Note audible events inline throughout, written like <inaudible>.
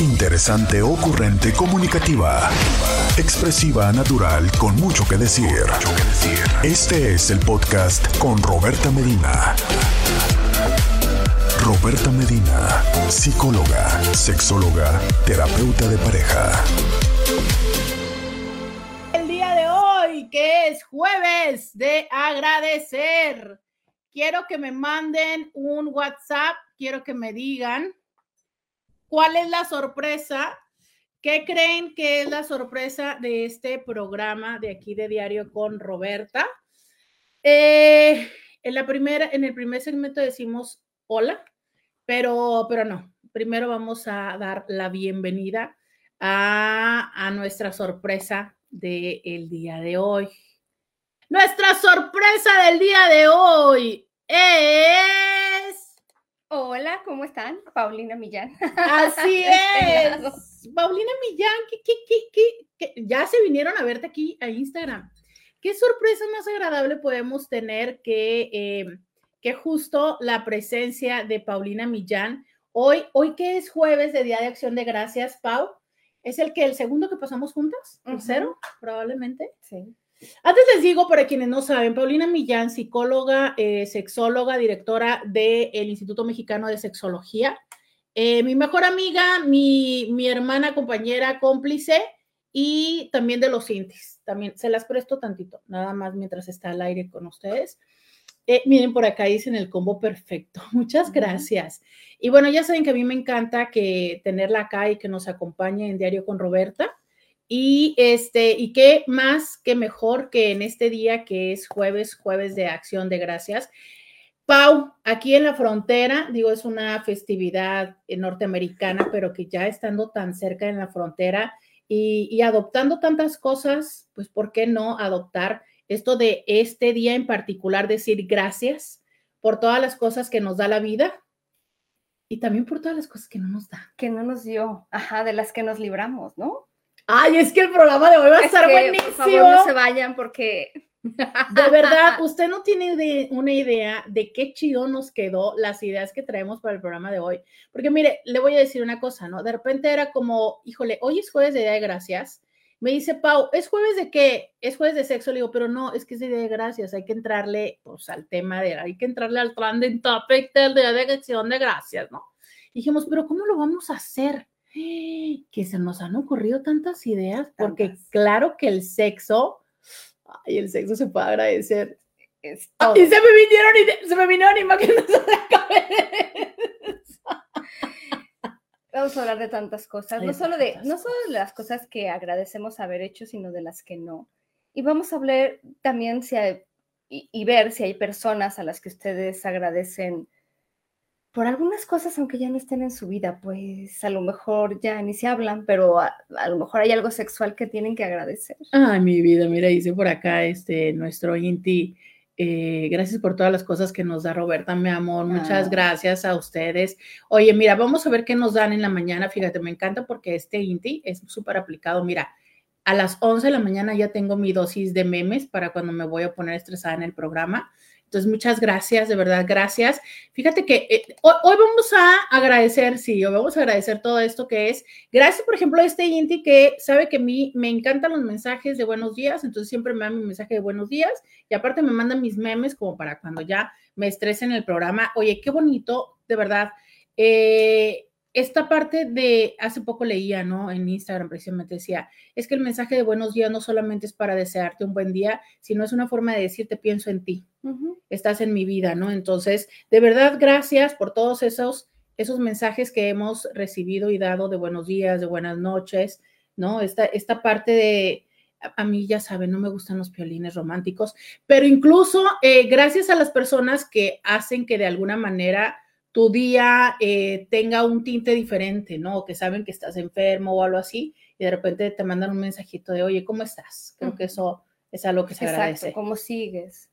Interesante, ocurrente, comunicativa. Expresiva, natural, con mucho que decir. Este es el podcast con Roberta Medina. Roberta Medina, psicóloga, sexóloga, terapeuta de pareja. El día de hoy, que es jueves de agradecer, quiero que me manden un WhatsApp, quiero que me digan ¿Cuál es la sorpresa? ¿Qué creen que es la sorpresa de este programa de aquí de Diario con Roberta? Eh, en, la primera, en el primer segmento decimos hola, pero, pero no. Primero vamos a dar la bienvenida a, a nuestra sorpresa del día de hoy. Nuestra sorpresa del día de hoy es Hola, ¿cómo están? Paulina Millán. Así <laughs> es. Paulina Millán, ¿qué, qué, qué, ya se vinieron a verte aquí a Instagram. ¿Qué sorpresa más agradable podemos tener que, eh, que justo la presencia de Paulina Millán? Hoy, hoy que es jueves de Día de Acción de Gracias, Pau, ¿es el que el segundo que pasamos juntas? ¿El cero? Probablemente. Sí. Antes les digo, para quienes no saben, Paulina Millán, psicóloga, eh, sexóloga, directora del Instituto Mexicano de Sexología, eh, mi mejor amiga, mi, mi, hermana, compañera, cómplice y también de los intis. También se las presto tantito, nada más mientras está al aire con ustedes. Eh, miren, por acá dicen el combo perfecto. <laughs> Muchas gracias. Y bueno, ya saben que a mí me encanta que tenerla acá y que nos acompañe en Diario con Roberta. Y este, y qué más que mejor que en este día que es jueves, jueves de acción de gracias. Pau, aquí en la frontera, digo, es una festividad norteamericana, pero que ya estando tan cerca en la frontera y, y adoptando tantas cosas, pues, ¿por qué no adoptar esto de este día en particular, decir gracias por todas las cosas que nos da la vida? Y también por todas las cosas que no nos da. Que no nos dio, ajá, de las que nos libramos, ¿no? Ay, es que el programa de hoy va a estar buenísimo. Por favor, no se vayan porque. <laughs> De verdad, usted no tiene una idea de qué chido nos quedó las ideas que traemos para el programa de hoy. Porque mire, le voy a decir una cosa, ¿no? De repente era como, híjole, hoy es jueves de Día de Gracias. Me dice Pau, ¿es jueves de qué? Es jueves de sexo. Le digo, pero no, es que es de Día de Gracias. Hay que entrarle, pues, al tema de, hay que entrarle al trending topic del Día de Acción de Gracias, ¿no? dijimos, pero ¿cómo lo vamos a hacer? Que se nos han ocurrido tantas ideas, porque claro que el sexo, ay, el sexo se puede agradecer. y se me vinieron, se me vinieron imágenes de la cabeza. Vamos a hablar de tantas cosas, no solo de, no solo de las cosas que agradecemos haber hecho, sino de las que no. Y vamos a hablar también si hay, y ver si hay personas a las que ustedes agradecen por algunas cosas, aunque ya no estén en su vida, pues a lo mejor ya ni se hablan, pero a, lo mejor hay algo sexual que tienen que agradecer. Ay, mi vida, mira, dice por acá este nuestro Inti. Eh, gracias por todas las cosas que nos da Roberta, mi amor. Muchas ah. gracias a ustedes. Oye, mira, vamos a ver qué nos dan en la mañana. Fíjate, me encanta porque este Inti es súper aplicado. Mira, a las 11 de la mañana ya tengo mi dosis de memes para cuando me voy a poner estresada en el programa. Entonces, muchas gracias, de verdad, gracias. Fíjate que eh, hoy, vamos a agradecer, sí, hoy vamos a agradecer todo esto que es. Gracias, por ejemplo, a este Inti que sabe que a mí me encantan los mensajes de buenos días, entonces siempre me da mi mensaje de buenos días y aparte me manda mis memes como para cuando ya me estresen el programa. Oye, qué bonito, de verdad. Eh, esta parte de, hace poco leía, ¿no? En Instagram precisamente decía, es que el mensaje de buenos días no solamente es para desearte un buen día, sino es una forma de decirte pienso en ti, estás en mi vida, ¿no? Entonces, de verdad, gracias por todos esos, esos mensajes que hemos recibido y dado de buenos días, de buenas noches, ¿no? Esta, esta parte de, a mí ya saben, no me gustan los piolines románticos, pero incluso eh, gracias a las personas que hacen que de alguna manera tu día eh, tenga un tinte diferente, ¿no? que saben que estás enfermo o algo así, y de repente te mandan un mensajito de, oye, ¿cómo estás? Creo que eso es algo que se Exacto, agradece. ¿Cómo sigues?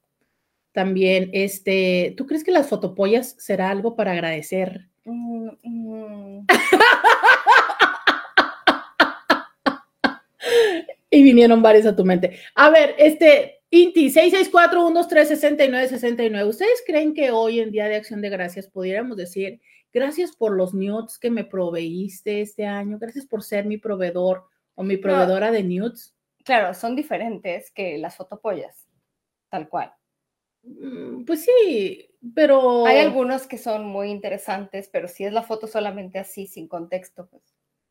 También, este, ¿tú crees que las fotopollas será algo para agradecer? Mm, mm. <laughs> y vinieron varios a tu mente. A ver, este, Inti, 664-123-6969. ¿Ustedes creen que hoy en Día de Acción de Gracias pudiéramos decir, gracias por los nudes que me proveíste este año, gracias por ser mi proveedor o mi proveedora de nudes? Claro, son diferentes que las fotopollas, tal cual. Mm, pues sí, pero... Hay algunos que son muy interesantes, pero si es la foto solamente así, sin contexto, pues...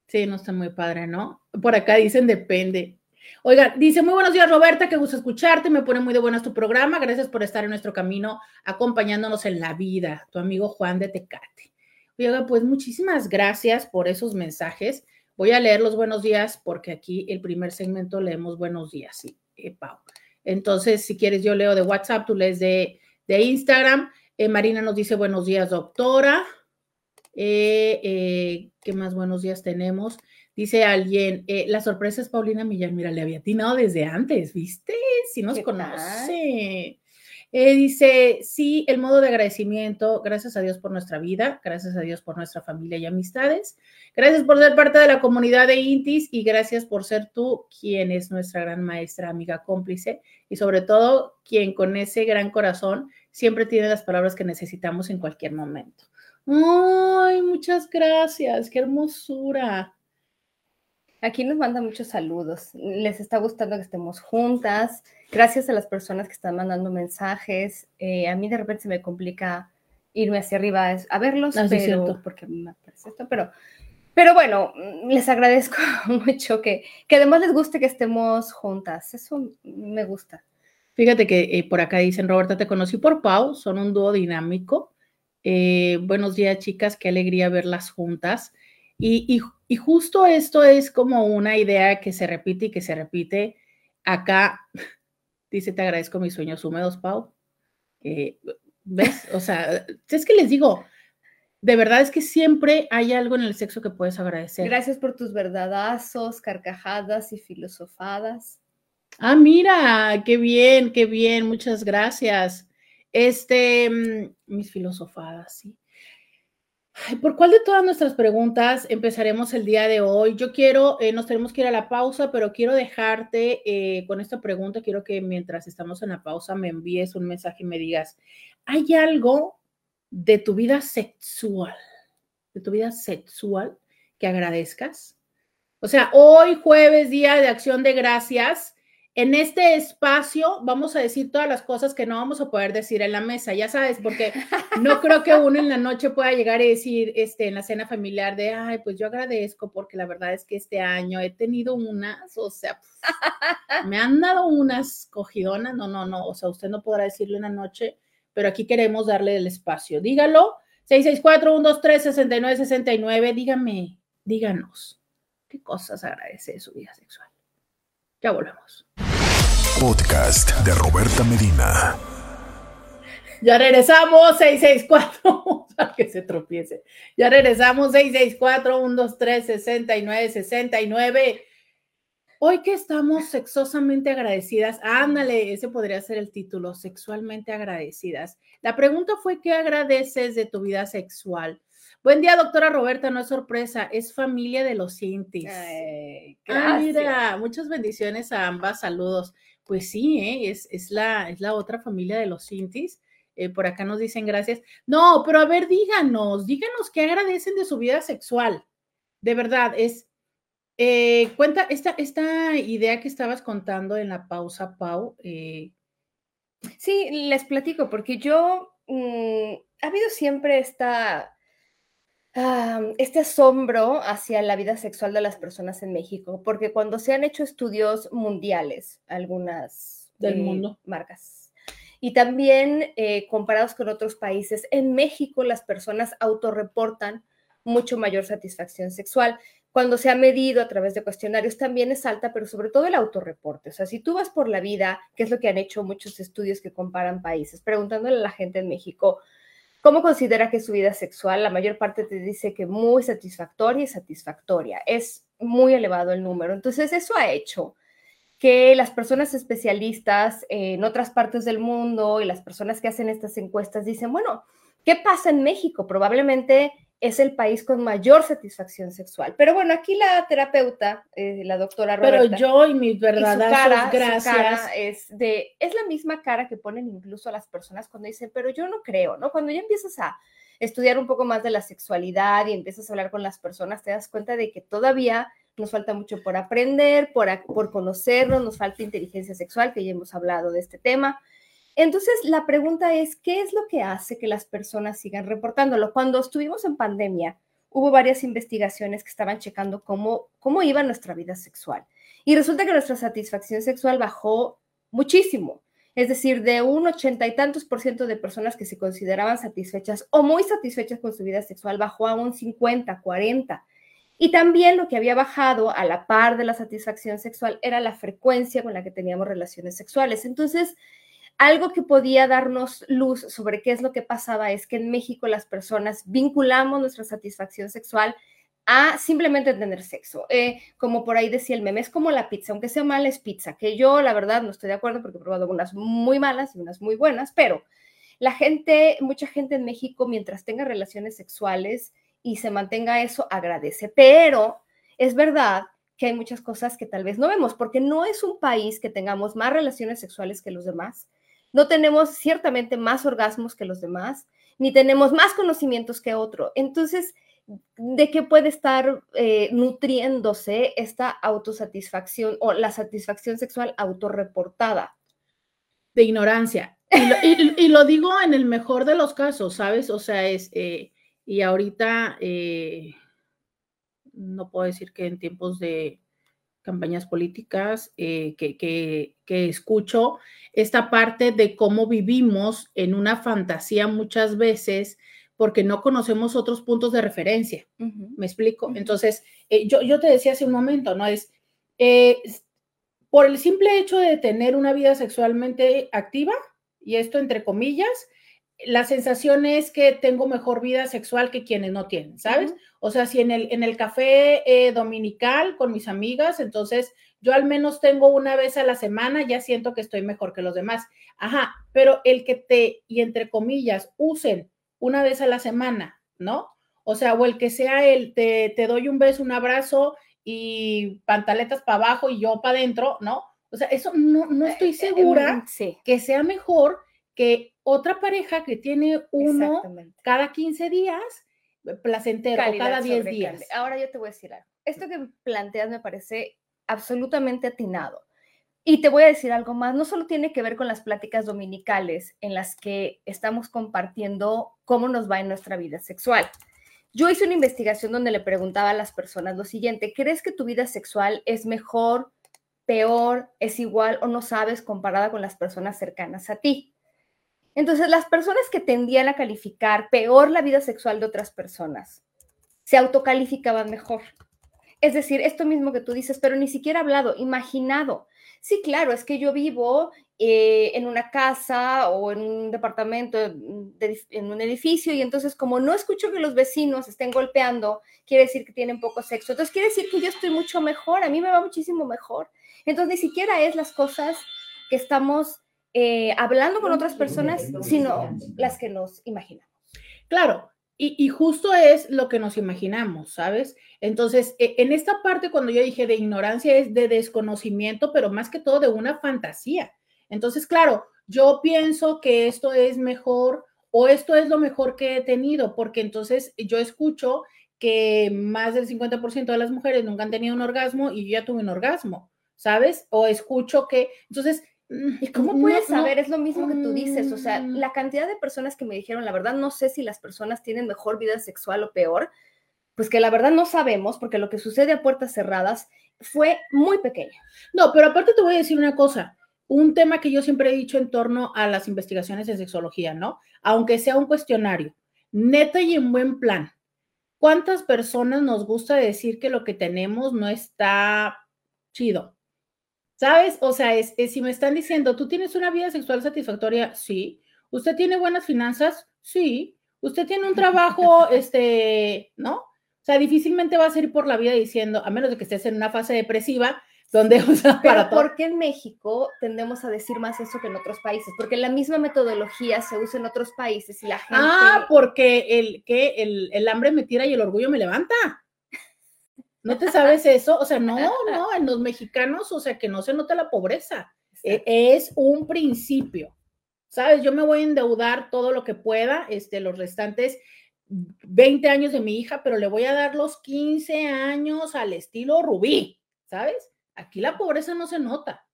Sí, no está muy padre, ¿no? Por acá dicen depende. Oiga, dice, muy buenos días Roberta, qué gusto escucharte, me pone muy de buenas tu programa, gracias por estar en nuestro camino acompañándonos en la vida, tu amigo Juan de Tecate. Oiga, pues muchísimas gracias por esos mensajes. Voy a leer los buenos días porque aquí el primer segmento leemos buenos días, sí, eh, Pau. Entonces, si quieres, yo leo de WhatsApp, tú lees de, de Instagram. Eh, Marina nos dice buenos días, doctora. Eh, ¿Qué más buenos días tenemos? Dice alguien, eh, la sorpresa es Paulina Millán, mira, le había atinado desde antes, ¿viste? Si nos conoce. Eh, dice, sí, el modo de agradecimiento, gracias a Dios por nuestra vida, gracias a Dios por nuestra familia y amistades, gracias por ser parte de la comunidad de Intis y gracias por ser tú quien es nuestra gran maestra, amiga, cómplice y sobre todo quien con ese gran corazón siempre tiene las palabras que necesitamos en cualquier momento. Ay, muchas gracias, qué hermosura. Aquí nos manda muchos saludos. Les está gustando que estemos juntas. Gracias a las personas que están mandando mensajes. Eh, a mí de repente se me complica irme hacia arriba a verlos, ah, pero, porque me aparece esto, pero, pero bueno, les agradezco <laughs> mucho que, que además les guste que estemos juntas. Eso me gusta. Fíjate que eh, por acá dicen, Roberta, te conocí por Pau, son un dúo dinámico. Eh, buenos días, chicas, qué alegría verlas juntas. Y, justo esto es como una idea que se repite y que se repite acá. <laughs> Dice, te agradezco mis sueños húmedos, Pau. Eh, ¿Ves? O sea, <laughs> es que les digo, de verdad es que siempre hay algo en el sexo que puedes agradecer. Gracias por tus verdadazos, carcajadas y filosofadas. Ah, mira, qué bien, qué bien, muchas gracias. Este, mm, mis filosofadas, sí. ¿Por cuál de todas nuestras preguntas empezaremos el día de hoy? Yo quiero, eh, nos tenemos que ir a la pausa, pero quiero dejarte eh, con esta pregunta. Quiero que mientras estamos en la pausa me envíes un mensaje y me digas, ¿hay algo de tu vida sexual, de tu vida sexual que agradezcas? O sea, hoy jueves, día de acción de gracias, en este espacio vamos a decir todas las cosas que no vamos a poder decir en la mesa, ya sabes, porque <laughs> no creo que uno en la noche pueda llegar y decir, este, en la cena familiar de, ay, pues yo agradezco porque la verdad es que este año he tenido unas, o sea, <laughs> me han dado unas cogidonas, no, no, no, o sea, usted no podrá decirlo en la noche, pero aquí queremos darle el espacio. Dígalo, 664-123-6969, dígame, díganos, ¿qué cosas agradece de su vida sexual? Ya volvemos. Podcast de Roberta Medina. Ya regresamos, 664, <laughs> que se tropiece. Ya regresamos, 664-123-6969. Hoy que estamos sexosamente agradecidas, ándale, ese podría ser el título, sexualmente agradecidas. La pregunta fue, ¿qué agradeces de tu vida sexual? Buen día, doctora Roberta, no es sorpresa, es familia de los Cintis. ah, mira, muchas bendiciones a ambas, saludos. Pues sí, ¿eh? es, es, la, es la otra familia de los Cintis. Eh, por acá nos dicen gracias. No, pero a ver, díganos, díganos qué agradecen de su vida sexual. De verdad, es, eh, cuenta esta, esta idea que estabas contando en la pausa, Pau. Eh. Sí, les platico, porque yo, mm, ha habido siempre esta este asombro hacia la vida sexual de las personas en México, porque cuando se han hecho estudios mundiales, algunas del eh, mundo marcas, y también eh, comparados con otros países, en México las personas autorreportan mucho mayor satisfacción sexual. Cuando se ha medido a través de cuestionarios también es alta, pero sobre todo el autorreporte. O sea, si tú vas por la vida, que es lo que han hecho muchos estudios que comparan países, preguntándole a la gente en México, ¿Cómo considera que su vida sexual? La mayor parte te dice que muy satisfactoria y satisfactoria. Es muy elevado el número. Entonces, eso ha hecho que las personas especialistas en otras partes del mundo y las personas que hacen estas encuestas dicen, bueno, ¿qué pasa en México? Probablemente es el país con mayor satisfacción sexual. Pero bueno, aquí la terapeuta, eh, la doctora Roberta, Pero yo y mis verdaderas gracias. es de es la misma cara que ponen incluso a las personas cuando dicen, "Pero yo no creo", ¿no? Cuando ya empiezas a estudiar un poco más de la sexualidad y empiezas a hablar con las personas, te das cuenta de que todavía nos falta mucho por aprender, por, por conocernos, nos falta inteligencia sexual, que ya hemos hablado de este tema. Entonces, la pregunta es, ¿qué es lo que hace que las personas sigan reportándolo? Cuando estuvimos en pandemia, hubo varias investigaciones que estaban checando cómo, cómo iba nuestra vida sexual. Y resulta que nuestra satisfacción sexual bajó muchísimo. Es decir, de un ochenta y tantos por ciento de personas que se consideraban satisfechas o muy satisfechas con su vida sexual bajó a un 50, 40. Y también lo que había bajado a la par de la satisfacción sexual era la frecuencia con la que teníamos relaciones sexuales. Entonces, algo que podía darnos luz sobre qué es lo que pasaba es que en México las personas vinculamos nuestra satisfacción sexual a simplemente tener sexo. Eh, como por ahí decía el meme, es como la pizza, aunque sea mala es pizza, que yo la verdad no estoy de acuerdo porque he probado unas muy malas y unas muy buenas, pero la gente, mucha gente en México, mientras tenga relaciones sexuales, y se mantenga eso, agradece. Pero es verdad que hay muchas cosas que tal vez no vemos, porque no es un país que tengamos más relaciones sexuales que los demás, no tenemos ciertamente más orgasmos que los demás, ni tenemos más conocimientos que otro. Entonces, ¿de qué puede estar eh, nutriéndose esta autosatisfacción o la satisfacción sexual autorreportada? De ignorancia. Y lo, digo en el mejor de los casos, ¿sabes? O sea, es... Eh, y ahorita eh, no puedo decir que en tiempos de campañas políticas eh, que, que, escucho esta parte de cómo vivimos en una fantasía muchas veces porque no conocemos otros puntos de referencia. ¿Me explico? Entonces, eh, yo, yo te decía hace un momento, ¿no? Es por el simple hecho de tener una vida sexualmente activa, y esto entre comillas, la sensación es que tengo mejor vida sexual que quienes no tienen, ¿sabes? O sea, si en el, en el café eh, dominical con mis amigas, entonces yo al menos tengo una vez a la semana, ya siento que estoy mejor que los demás. Ajá, pero el que te, y entre comillas, usen una vez a la semana, ¿no? O sea, o el que sea el, te, te doy un beso, un abrazo y pantaletas para abajo y yo para adentro, ¿no? O sea, eso no, no estoy eh, eh, segura que sea mejor que otra pareja que tiene uno cada 15 días, placentero, o cada 10 días. Ahora yo te voy a decir algo. Esto que planteas me parece absolutamente atinado. Y te voy a decir algo más, no solo tiene que ver con las pláticas dominicales en las que estamos compartiendo cómo nos va en nuestra vida sexual. Yo hice una investigación donde le preguntaba a las personas lo siguiente, ¿crees que tu vida sexual es mejor, peor, es igual o no sabes comparada con las personas cercanas a ti? Entonces, las personas que tendían a calificar peor la vida sexual de otras personas se autocalificaban mejor. Es decir, esto mismo que tú dices, pero ni siquiera hablado, imaginado. Sí, claro, es que yo vivo eh, en una casa o en un departamento, en un edificio, y entonces como no escucho que los vecinos estén golpeando, quiere decir que tienen poco sexo. Entonces quiere decir que yo estoy mucho mejor, a mí me va muchísimo mejor. Entonces ni siquiera es las cosas que estamos eh, hablando con otras personas, sino las que nos imaginamos. Claro, y, justo es lo que nos imaginamos, ¿sabes? Entonces, e, en esta parte, cuando yo dije de ignorancia, es de desconocimiento, pero más que todo de una fantasía. Entonces, claro, yo pienso que esto es mejor o esto es lo mejor que he tenido, porque entonces yo escucho que más del 50% de las mujeres nunca han tenido un orgasmo y yo ya tuve un orgasmo, ¿sabes? O escucho que, entonces, ¿Y cómo puedes saber? es lo mismo que tú dices. O sea, mm. la cantidad de personas que me dijeron, la verdad, no sé si las personas tienen mejor vida sexual o peor, pues que la verdad no sabemos, porque lo que sucede a puertas cerradas fue muy pequeño. No, pero aparte te voy a decir una cosa. Un tema que yo siempre he dicho en torno a las investigaciones en sexología, ¿no? Aunque sea un cuestionario, neta y en buen plan. ¿Cuántas personas nos gusta decir que lo que tenemos no está chido? ¿Sabes? O sea, es, si me están diciendo, ¿tú tienes una vida sexual satisfactoria? Sí. ¿Usted tiene buenas finanzas? Sí. ¿Usted tiene un trabajo, <laughs> este, no? O sea, difícilmente va a ir por la vida diciendo, a menos de que estés en una fase depresiva, donde usa para todo. ¿Por qué en México tendemos a decir más eso que en otros países? Porque la misma metodología se usa en otros países y la gente... Ah, porque el, que el, el hambre me tira y el orgullo me levanta. ¿No te sabes eso? O sea, no, no, en los mexicanos, o sea, que no se nota la pobreza. E, es un principio. ¿Sabes? Yo me voy a endeudar todo lo que pueda, este, los restantes 20 años de mi hija, pero le voy a dar los 15 años al estilo Rubí, ¿sabes? Aquí la pobreza no se nota.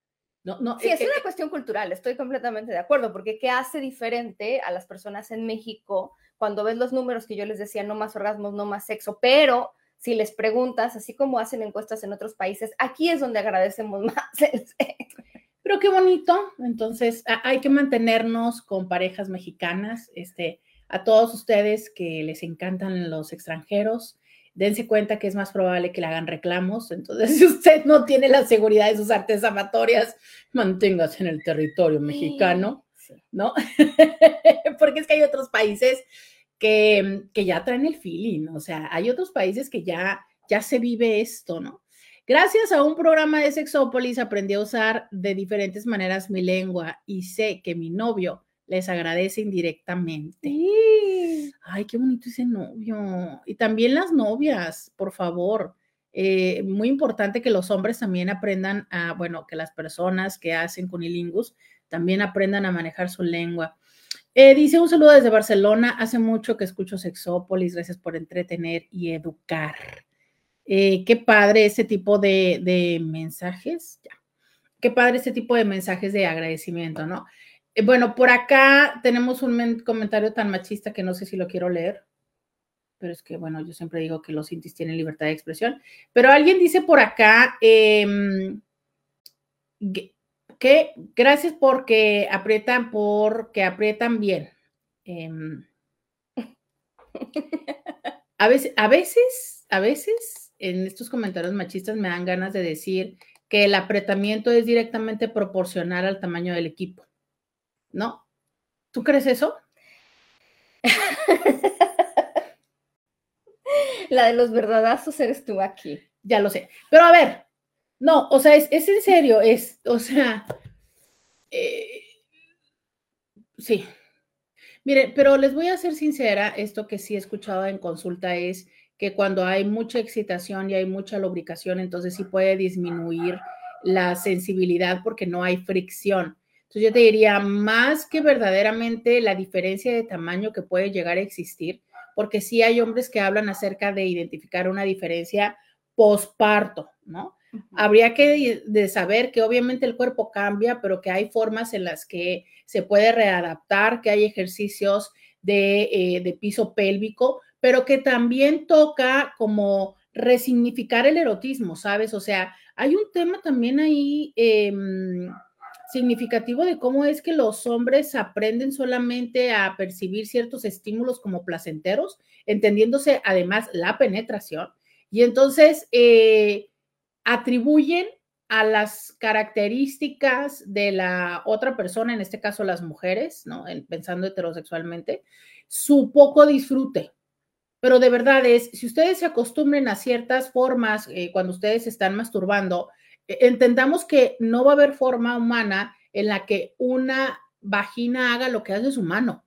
No, no, sí, es una cuestión cultural, estoy completamente de acuerdo, porque ¿qué hace diferente a las personas en México cuando ves los números que yo les decía, no más orgasmos, no más sexo, pero si les preguntas, así como hacen encuestas en otros países, aquí es donde agradecemos <laughs> más. Pero qué bonito, entonces hay que mantenernos con parejas mexicanas, este, a todos ustedes que les encantan los extranjeros, dense cuenta que es más probable que le hagan reclamos. Entonces, <laughs> si usted no tiene la seguridad de sus artes amatorias, manténgase en el territorio mexicano, ¿no? <laughs> Porque es que hay otros países que, que, ya traen el feeling, o sea, hay otros países que ya, ya se vive esto, ¿no? Gracias a un programa de Sexópolis aprendí a usar de diferentes maneras mi lengua y sé que mi novio les agradece indirectamente. Ay, qué bonito ese novio. Y también las novias, por favor. Eh, muy importante que los hombres también aprendan a, bueno, que las personas que hacen cunilingus también aprendan a manejar su lengua. Eh, dice un saludo desde Barcelona. Hace mucho que escucho Sexópolis. Gracias por entretener y educar. Eh, qué padre ese tipo de, mensajes. Ya. Qué padre ese tipo de mensajes de agradecimiento, ¿no? Eh, bueno, por acá tenemos un comentario tan machista que no sé si lo quiero leer, pero es que, bueno, yo siempre digo que los intis tienen libertad de expresión. Pero alguien dice por acá em, que gracias porque aprietan, porque aprietan bien. Em, <laughs> a veces, a veces, a veces en estos comentarios machistas me dan ganas de decir que el apretamiento es directamente proporcional al tamaño del equipo. ¿no? ¿Tú crees eso? <laughs> La de los verdadazos eres tú aquí. Ya lo sé. Pero a ver, no, o sea, es, en serio, es, o sea, eh, sí. Mire, pero les voy a ser sincera, esto que sí he escuchado en consulta es que cuando hay mucha excitación y hay mucha lubricación, entonces sí puede disminuir la sensibilidad porque no hay fricción. Entonces yo te diría, más que verdaderamente la diferencia de tamaño que puede llegar a existir, porque sí hay hombres que hablan acerca de identificar una diferencia posparto, ¿no? Habría que de saber que obviamente el cuerpo cambia, pero que hay formas en las que se puede readaptar, que hay ejercicios de, eh, piso pélvico, pero que también toca como resignificar el erotismo, ¿sabes? O sea, hay un tema también ahí em, significativo de cómo es que los hombres aprenden solamente a percibir ciertos estímulos como placenteros, entendiéndose además la penetración, y entonces eh, atribuyen a las características de la otra persona, en este caso las mujeres, ¿no? pensando heterosexualmente, su poco disfrute. Pero de verdad es, si ustedes se acostumbren a ciertas formas eh, cuando ustedes están masturbando, e, entendamos que no va a haber forma humana en la que una vagina haga lo que hace su mano.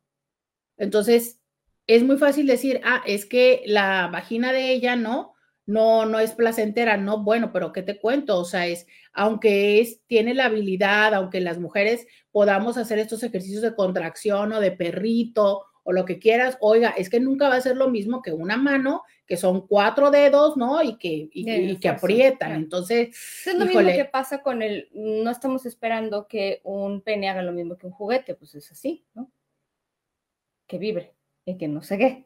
Entonces, es muy fácil decir, ah, es que la vagina de ella no, no, no es placentera, no, bueno, pero ¿qué te cuento? O sea, es, aunque es, tiene la habilidad, aunque las mujeres podamos hacer estos ejercicios de contracción o de perrito o lo que quieras, oiga, es que nunca va a ser lo mismo que una mano, que son cuatro dedos, ¿no? Y que, y, que aprietan. Entonces, es lo mismo que pasa con el, no estamos esperando que un pene haga lo mismo que un juguete, pues es así, ¿no? Que vibre y que no se qué.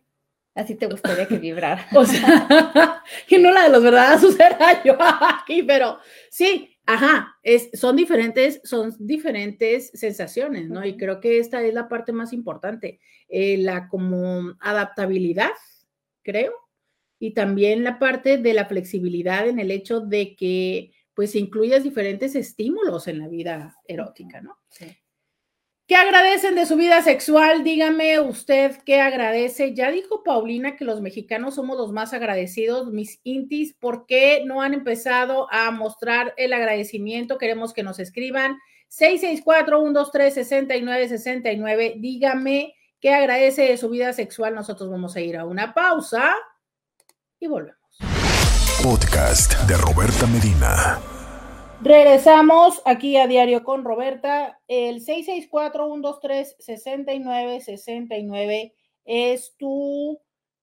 Así te gustaría que vibrara. <laughs> o sea, y no la de los verdaderos <laughs> era yo aquí, pero sí, Ajá, es, son diferentes, son diferentes sensaciones, ¿no? Y creo que esta es la parte más importante, eh, la como adaptabilidad, creo, y también la parte de la flexibilidad en el hecho de que pues incluyas diferentes estímulos en la vida erótica, ¿no? Sí. ¿Qué agradecen de su vida sexual? Dígame usted qué agradece. Ya dijo Paulina que los mexicanos somos los más agradecidos, mis intis. ¿Por qué no han empezado a mostrar el agradecimiento? Queremos que nos escriban. 664-123-6969. Dígame qué agradece de su vida sexual. Nosotros vamos a ir a una pausa y volvemos. Podcast de Roberta Medina. Regresamos aquí a Diario con Roberta. El 664-123-6969 es tu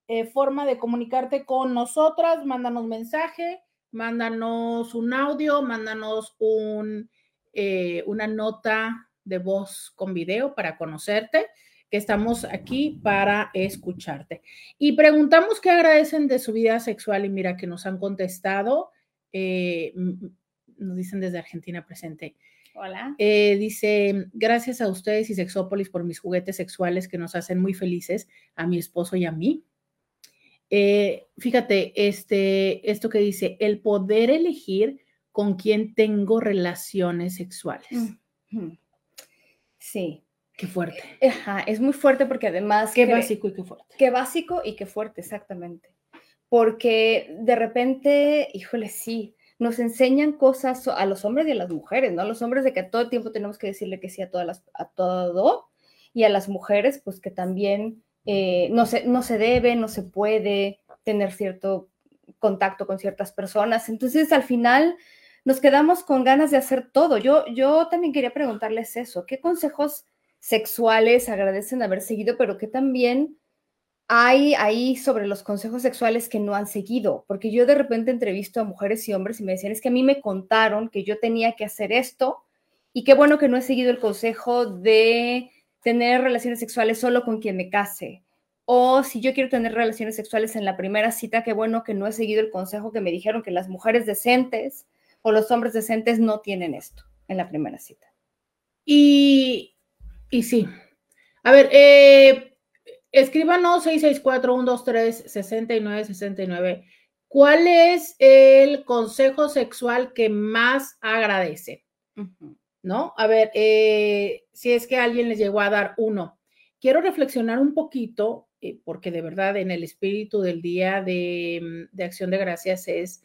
eh, forma de comunicarte con nosotras. Mándanos mensaje, mándanos un audio, mándanos un, eh, una nota de voz con video para conocerte, que estamos aquí para escucharte. Y preguntamos qué agradecen de su vida sexual y mira que nos han contestado. Eh, nos dicen desde Argentina presente. Hola. Eh, dice, gracias a ustedes y Sexópolis por mis juguetes sexuales que nos hacen muy felices, a mi esposo y a mí. Eh, fíjate, este, esto que dice, el poder elegir con quién tengo relaciones sexuales. Sí. Qué fuerte. Ajá, es muy fuerte porque además... Qué básico y qué fuerte. Qué básico y qué fuerte, exactamente. Porque de repente, híjole, sí, nos enseñan cosas a los hombres y a las mujeres, ¿no? A los hombres de que todo el tiempo tenemos que decirle que sí a, todas las, a todo y a las mujeres, pues que también eh, no, se, no se debe, no se puede tener cierto contacto con ciertas personas. Entonces, al final nos quedamos con ganas de hacer todo. Yo, yo también quería preguntarles eso, ¿qué consejos sexuales agradecen haber seguido, pero que también hay ahí sobre los consejos sexuales que no han seguido, porque yo de repente entrevisto a mujeres y hombres y me decían, es que a mí me contaron que yo tenía que hacer esto y qué bueno que no he seguido el consejo de tener relaciones sexuales solo con quien me case. O si yo quiero tener relaciones sexuales en la primera cita, qué bueno que no he seguido el consejo que me dijeron que las mujeres decentes o los hombres decentes no tienen esto en la primera cita. Y, y sí. A ver, eh, escríbanos 664-123-6969. ¿Cuál es el consejo sexual que más agradece? ¿No? A ver, eh, si es que alguien les llegó a dar uno. Quiero reflexionar un poquito, eh, porque de verdad en el espíritu del día de, de acción de gracias es,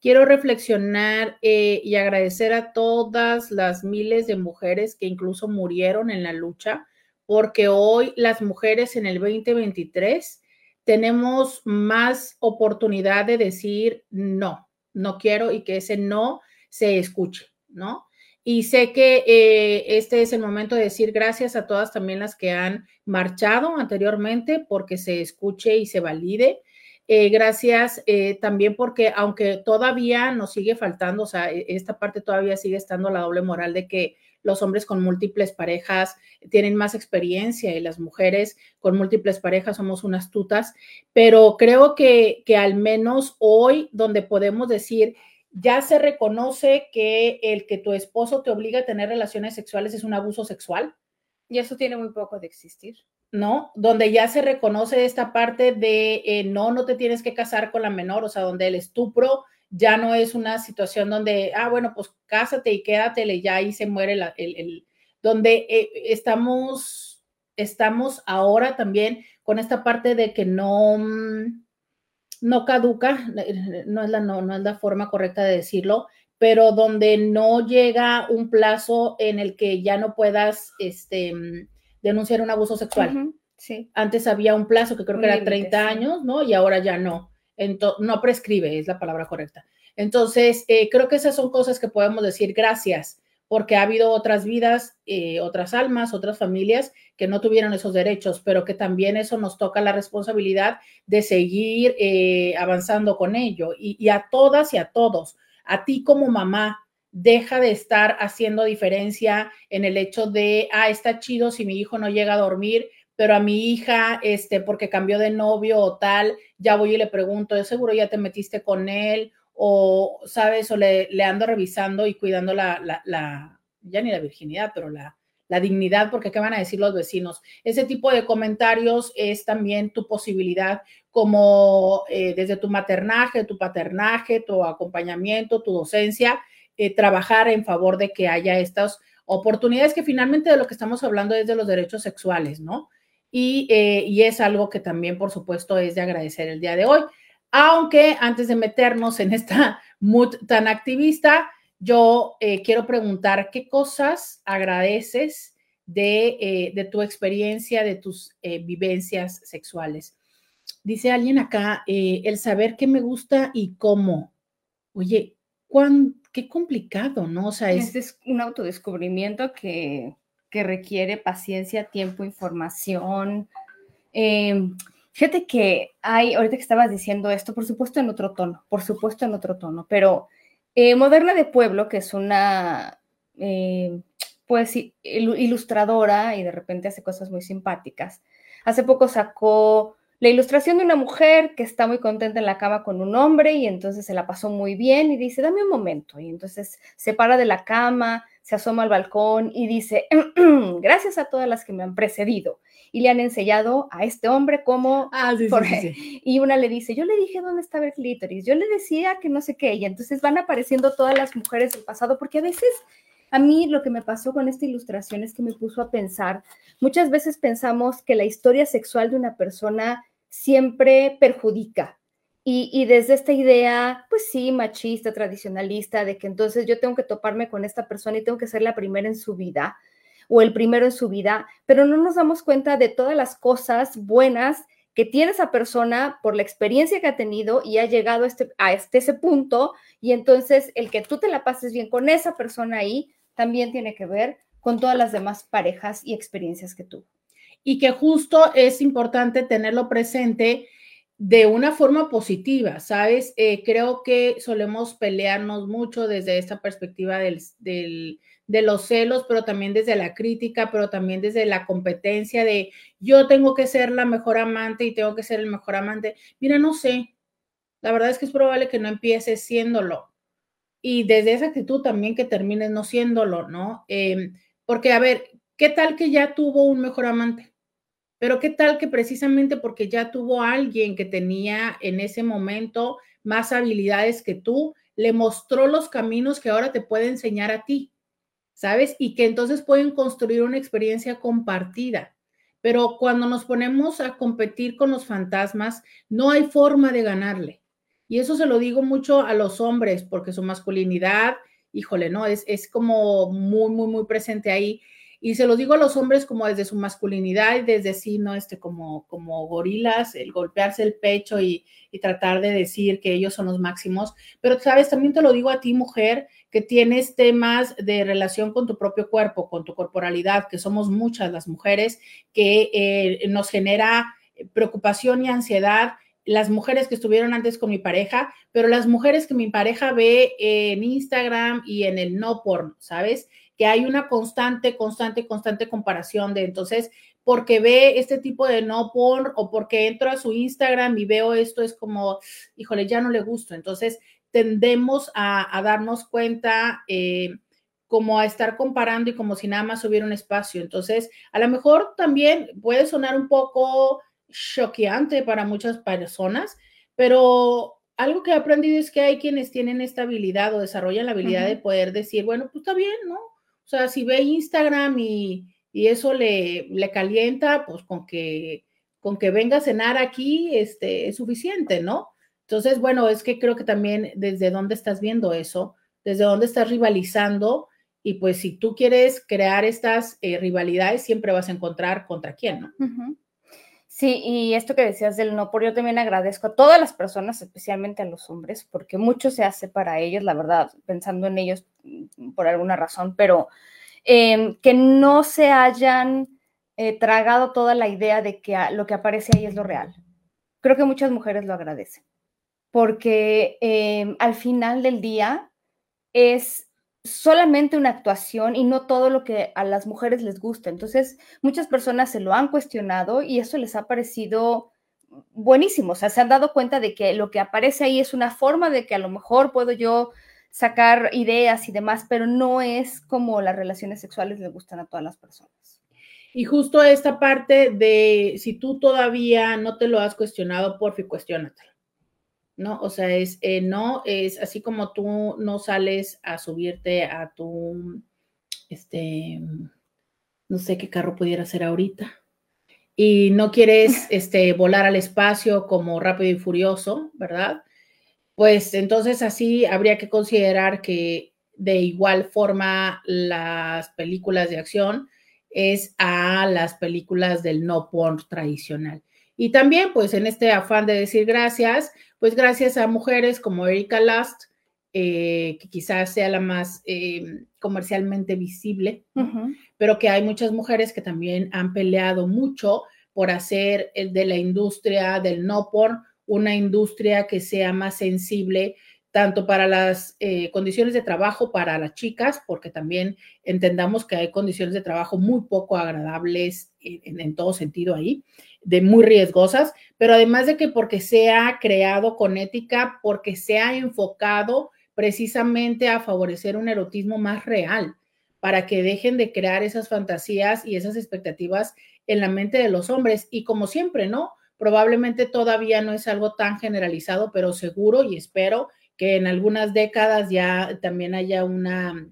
quiero reflexionar eh, y agradecer a todas las miles de mujeres que incluso murieron en la lucha porque hoy las mujeres en el 2023 tenemos más oportunidad de decir no, no quiero y que ese no se escuche, ¿no? Y sé que eh, este es el momento de decir gracias a todas también las que han marchado anteriormente porque se escuche y se valide. Eh, gracias eh, también porque aunque todavía nos sigue faltando, o sea, e, esta parte todavía sigue estando la doble moral de que los hombres con múltiples parejas tienen más experiencia y las mujeres con múltiples parejas somos unas tutas, pero creo que, que al menos hoy donde podemos decir, ya se reconoce que el que tu esposo te obliga a tener relaciones sexuales es un abuso sexual. Y eso tiene muy poco de existir. ¿no? Donde ya se reconoce esta parte de eh, no, no te tienes que casar con la menor, o sea, donde el estupro ya no es una situación donde, ah, bueno, pues cásate y quédatele, ya ahí se muere el, el, donde eh, estamos, estamos ahora también con esta parte de que no, mm, no caduca, no es la, no, no es la forma correcta de decirlo, pero donde no llega un plazo en el que ya no puedas este, mm, denunciar un abuso sexual. sí. Antes había un plazo que creo que era 30 años, ¿no? Y ahora ya no no prescribe, es la palabra correcta. Entonces, eh, creo que esas son cosas que podemos decir gracias, porque ha habido otras vidas, eh, otras almas, otras familias que no tuvieron esos derechos, pero que también eso nos toca la responsabilidad de seguir eh, avanzando con ello. Y, y a todas y a todos, a ti como mamá, deja de estar haciendo diferencia en el hecho de, ah, está chido si mi hijo no llega a dormir, pero a mi hija, este, porque cambió de novio o tal, ya voy y le pregunto, yo seguro ya te metiste con él, o, ¿sabes? O le, ando revisando y cuidando la, la, ya ni la virginidad, pero la, la dignidad, porque ¿qué van a decir los vecinos? Ese tipo de comentarios es también tu posibilidad, como eh, desde tu maternaje, tu paternaje, tu acompañamiento, tu docencia, eh, trabajar en favor de que haya estos oportunidades que finalmente de lo que estamos hablando es de los derechos sexuales, ¿no? Y, eh, y es algo que también, por supuesto, es de agradecer el día de hoy. Aunque antes de meternos en esta <laughs> mood tan activista, yo eh, quiero preguntar qué cosas agradeces de, eh, de tu experiencia, de tus vivencias sexuales. Dice alguien acá, el saber qué me gusta y cómo. Oye, ¿cuán, qué complicado, ¿no? O sea, es, es un autodescubrimiento que, que, requiere paciencia, tiempo, información. Em, fíjate que hay, ahorita que estabas diciendo esto, por supuesto en otro tono, por supuesto en otro tono, pero eh, Moderna de Pueblo, que es una, eh, pues, ilustradora y de repente hace cosas muy simpáticas, hace poco sacó la ilustración de una mujer que está muy contenta en la cama con un hombre y entonces se la pasó muy bien y dice, dame un momento. Y entonces se para de la cama, se asoma al balcón y dice, <clears throat> gracias a todas las que me han precedido y le han enseñado a este hombre cómo... Ah, y una le dice, yo le dije dónde estaba el clítoris, yo le decía que no sé qué, y entonces van apareciendo todas las mujeres del pasado, porque a veces a mí lo que me pasó con esta ilustración es que me puso a pensar, muchas veces pensamos que la historia sexual de una persona siempre perjudica. Y, desde esta idea, pues sí, machista, tradicionalista, de que entonces yo tengo que toparme con esta persona y tengo que ser la primera en su vida o el primero en su vida, pero no nos damos cuenta de todas las cosas buenas que tiene esa persona por la experiencia que ha tenido y ha llegado a, este, este, ese punto y entonces el que tú te la pases bien con esa persona ahí también tiene que ver con todas las demás parejas y experiencias que tuvo y que justo es importante tenerlo presente de una forma positiva, ¿sabes? Eh, creo que solemos pelearnos mucho desde esta perspectiva del, de los celos, pero también desde la crítica, pero también desde la competencia de yo tengo que ser la mejor amante y tengo que ser el mejor amante. Mira, no sé, la verdad es que es probable que no empieces siéndolo. Y desde esa actitud también que termines no siéndolo, ¿no? Em, porque, a ver, ¿qué tal que ya tuvo un mejor amante? Pero qué tal que precisamente porque ya tuvo alguien que tenía en ese momento más habilidades que tú, le mostró los caminos que ahora te puede enseñar a ti, ¿sabes? Y que entonces pueden construir una experiencia compartida. Pero cuando nos ponemos a competir con los fantasmas, no hay forma de ganarle. Y eso se lo digo mucho a los hombres, porque su masculinidad, híjole, ¿no? Es, es como muy, muy, muy presente ahí. Y se lo digo a los hombres como desde su masculinidad y desde sí, ¿no? Este, como, como gorilas, el golpearse el pecho y, y tratar de decir que ellos son los máximos. Pero, ¿sabes? También te lo digo a ti, mujer, que tienes temas de relación con tu propio cuerpo, con tu corporalidad, que somos muchas las mujeres, que eh, nos genera preocupación y ansiedad las mujeres que estuvieron antes con mi pareja, pero las mujeres que mi pareja ve en Instagram y en el no porno, ¿sabes? que hay una constante, constante, constante comparación de entonces, porque ve este tipo de no porn o porque entro a su Instagram y veo esto, es como, híjole, ya no le gusto. Entonces, tendemos a, darnos cuenta. Eh, como a estar comparando y como si nada más hubiera un espacio. Entonces, a lo mejor también puede sonar un poco choqueante para muchas personas, pero algo que he aprendido es que hay quienes tienen esta habilidad o desarrollan la habilidad de poder decir, bueno, pues está bien, ¿no? O sea, si ve Instagram y, eso le, le, calienta, pues con que, con que venga a cenar aquí este, es suficiente, ¿no? Entonces, bueno, es que creo que también desde dónde estás viendo eso, desde dónde estás rivalizando, y pues si tú quieres crear estas eh, rivalidades, siempre vas a encontrar contra quién, ¿no? Sí, y esto que decías del no por yo también agradezco a todas las personas, especialmente a los hombres, porque mucho se hace para ellos, la verdad, pensando en ellos mm, por alguna razón, pero em, que no se hayan eh, tragado toda la idea de que lo que aparece ahí es lo real. Creo que muchas mujeres lo agradecen, porque em, al final del día es solamente una actuación y no todo lo que a las mujeres les gusta. Entonces, muchas personas se lo han cuestionado y eso les ha parecido buenísimo. O sea, se han dado cuenta de que lo que aparece ahí es una forma de que a lo mejor puedo yo sacar ideas y demás, pero no es como las relaciones sexuales le gustan a todas las personas. Y justo esta parte de si tú todavía no te lo has cuestionado, por fin cuestionatelo. ¿No? O sea, es eh, no, es así como tú no sales a subirte a tu este, no sé qué carro pudiera ser ahorita, y no quieres <laughs> este, volar al espacio como rápido y furioso, ¿verdad? Pues entonces así habría que considerar que de igual forma las películas de acción es a las películas del no porn tradicional. Y también, pues en este afán de decir gracias, pues gracias a mujeres como Erika Last, eh, que quizás sea la más eh, comercialmente visible, pero que hay muchas mujeres que también han peleado mucho por hacer de la industria del no porn una industria que sea más sensible tanto para las eh, condiciones de trabajo para las chicas, porque también entendamos que hay condiciones de trabajo muy poco agradables en, todo sentido ahí, de muy riesgosas, pero además de que porque sea creado con ética, porque se ha enfocado precisamente a favorecer un erotismo más real, para que dejen de crear esas fantasías y esas expectativas en la mente de los hombres. Y como siempre, ¿no? Probablemente todavía no es algo tan generalizado, pero seguro y espero que en algunas décadas ya también haya una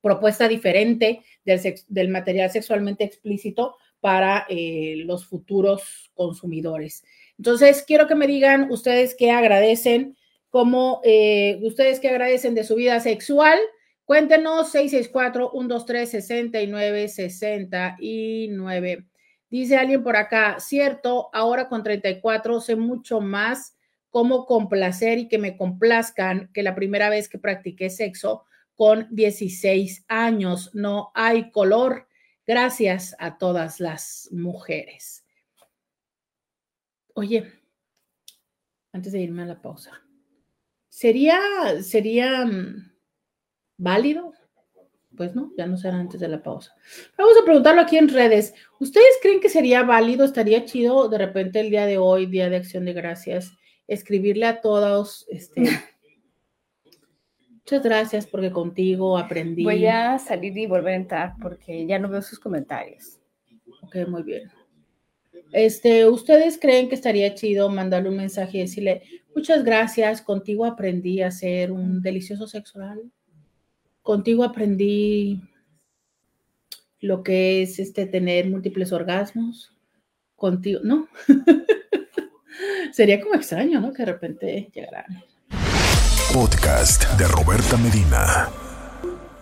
propuesta diferente del, material sexualmente explícito para eh, los futuros consumidores. Entonces, quiero que me digan ustedes qué agradecen, como eh, ustedes qué agradecen de su vida sexual. Cuéntenos 664-123-6969. Dice alguien por acá, cierto, ahora con 34 sé mucho más cómo complacer y que me complazcan que la primera vez que practiqué sexo con 16 años. No hay color. Gracias a todas las mujeres. Oye, antes de irme a la pausa, ¿sería, sería mm, válido? Pues no, ya no será antes de la pausa. Vamos a preguntarlo aquí en redes. ¿Ustedes creen que sería válido, estaría chido de repente el día de hoy, Día de Acción de Gracias? Escribirle a todos, este, muchas gracias porque contigo aprendí. Voy a salir y volver a entrar porque ya no veo sus comentarios. Ok, muy bien. Este, ¿ustedes creen que estaría chido mandarle un mensaje y decirle, muchas gracias, contigo aprendí a hacer un delicioso sexual? Contigo aprendí lo que es este tener múltiples orgasmos. Contigo, ¿no? <laughs> Sería como extraño, ¿no? Que de repente llegaran. Podcast de Roberta Medina.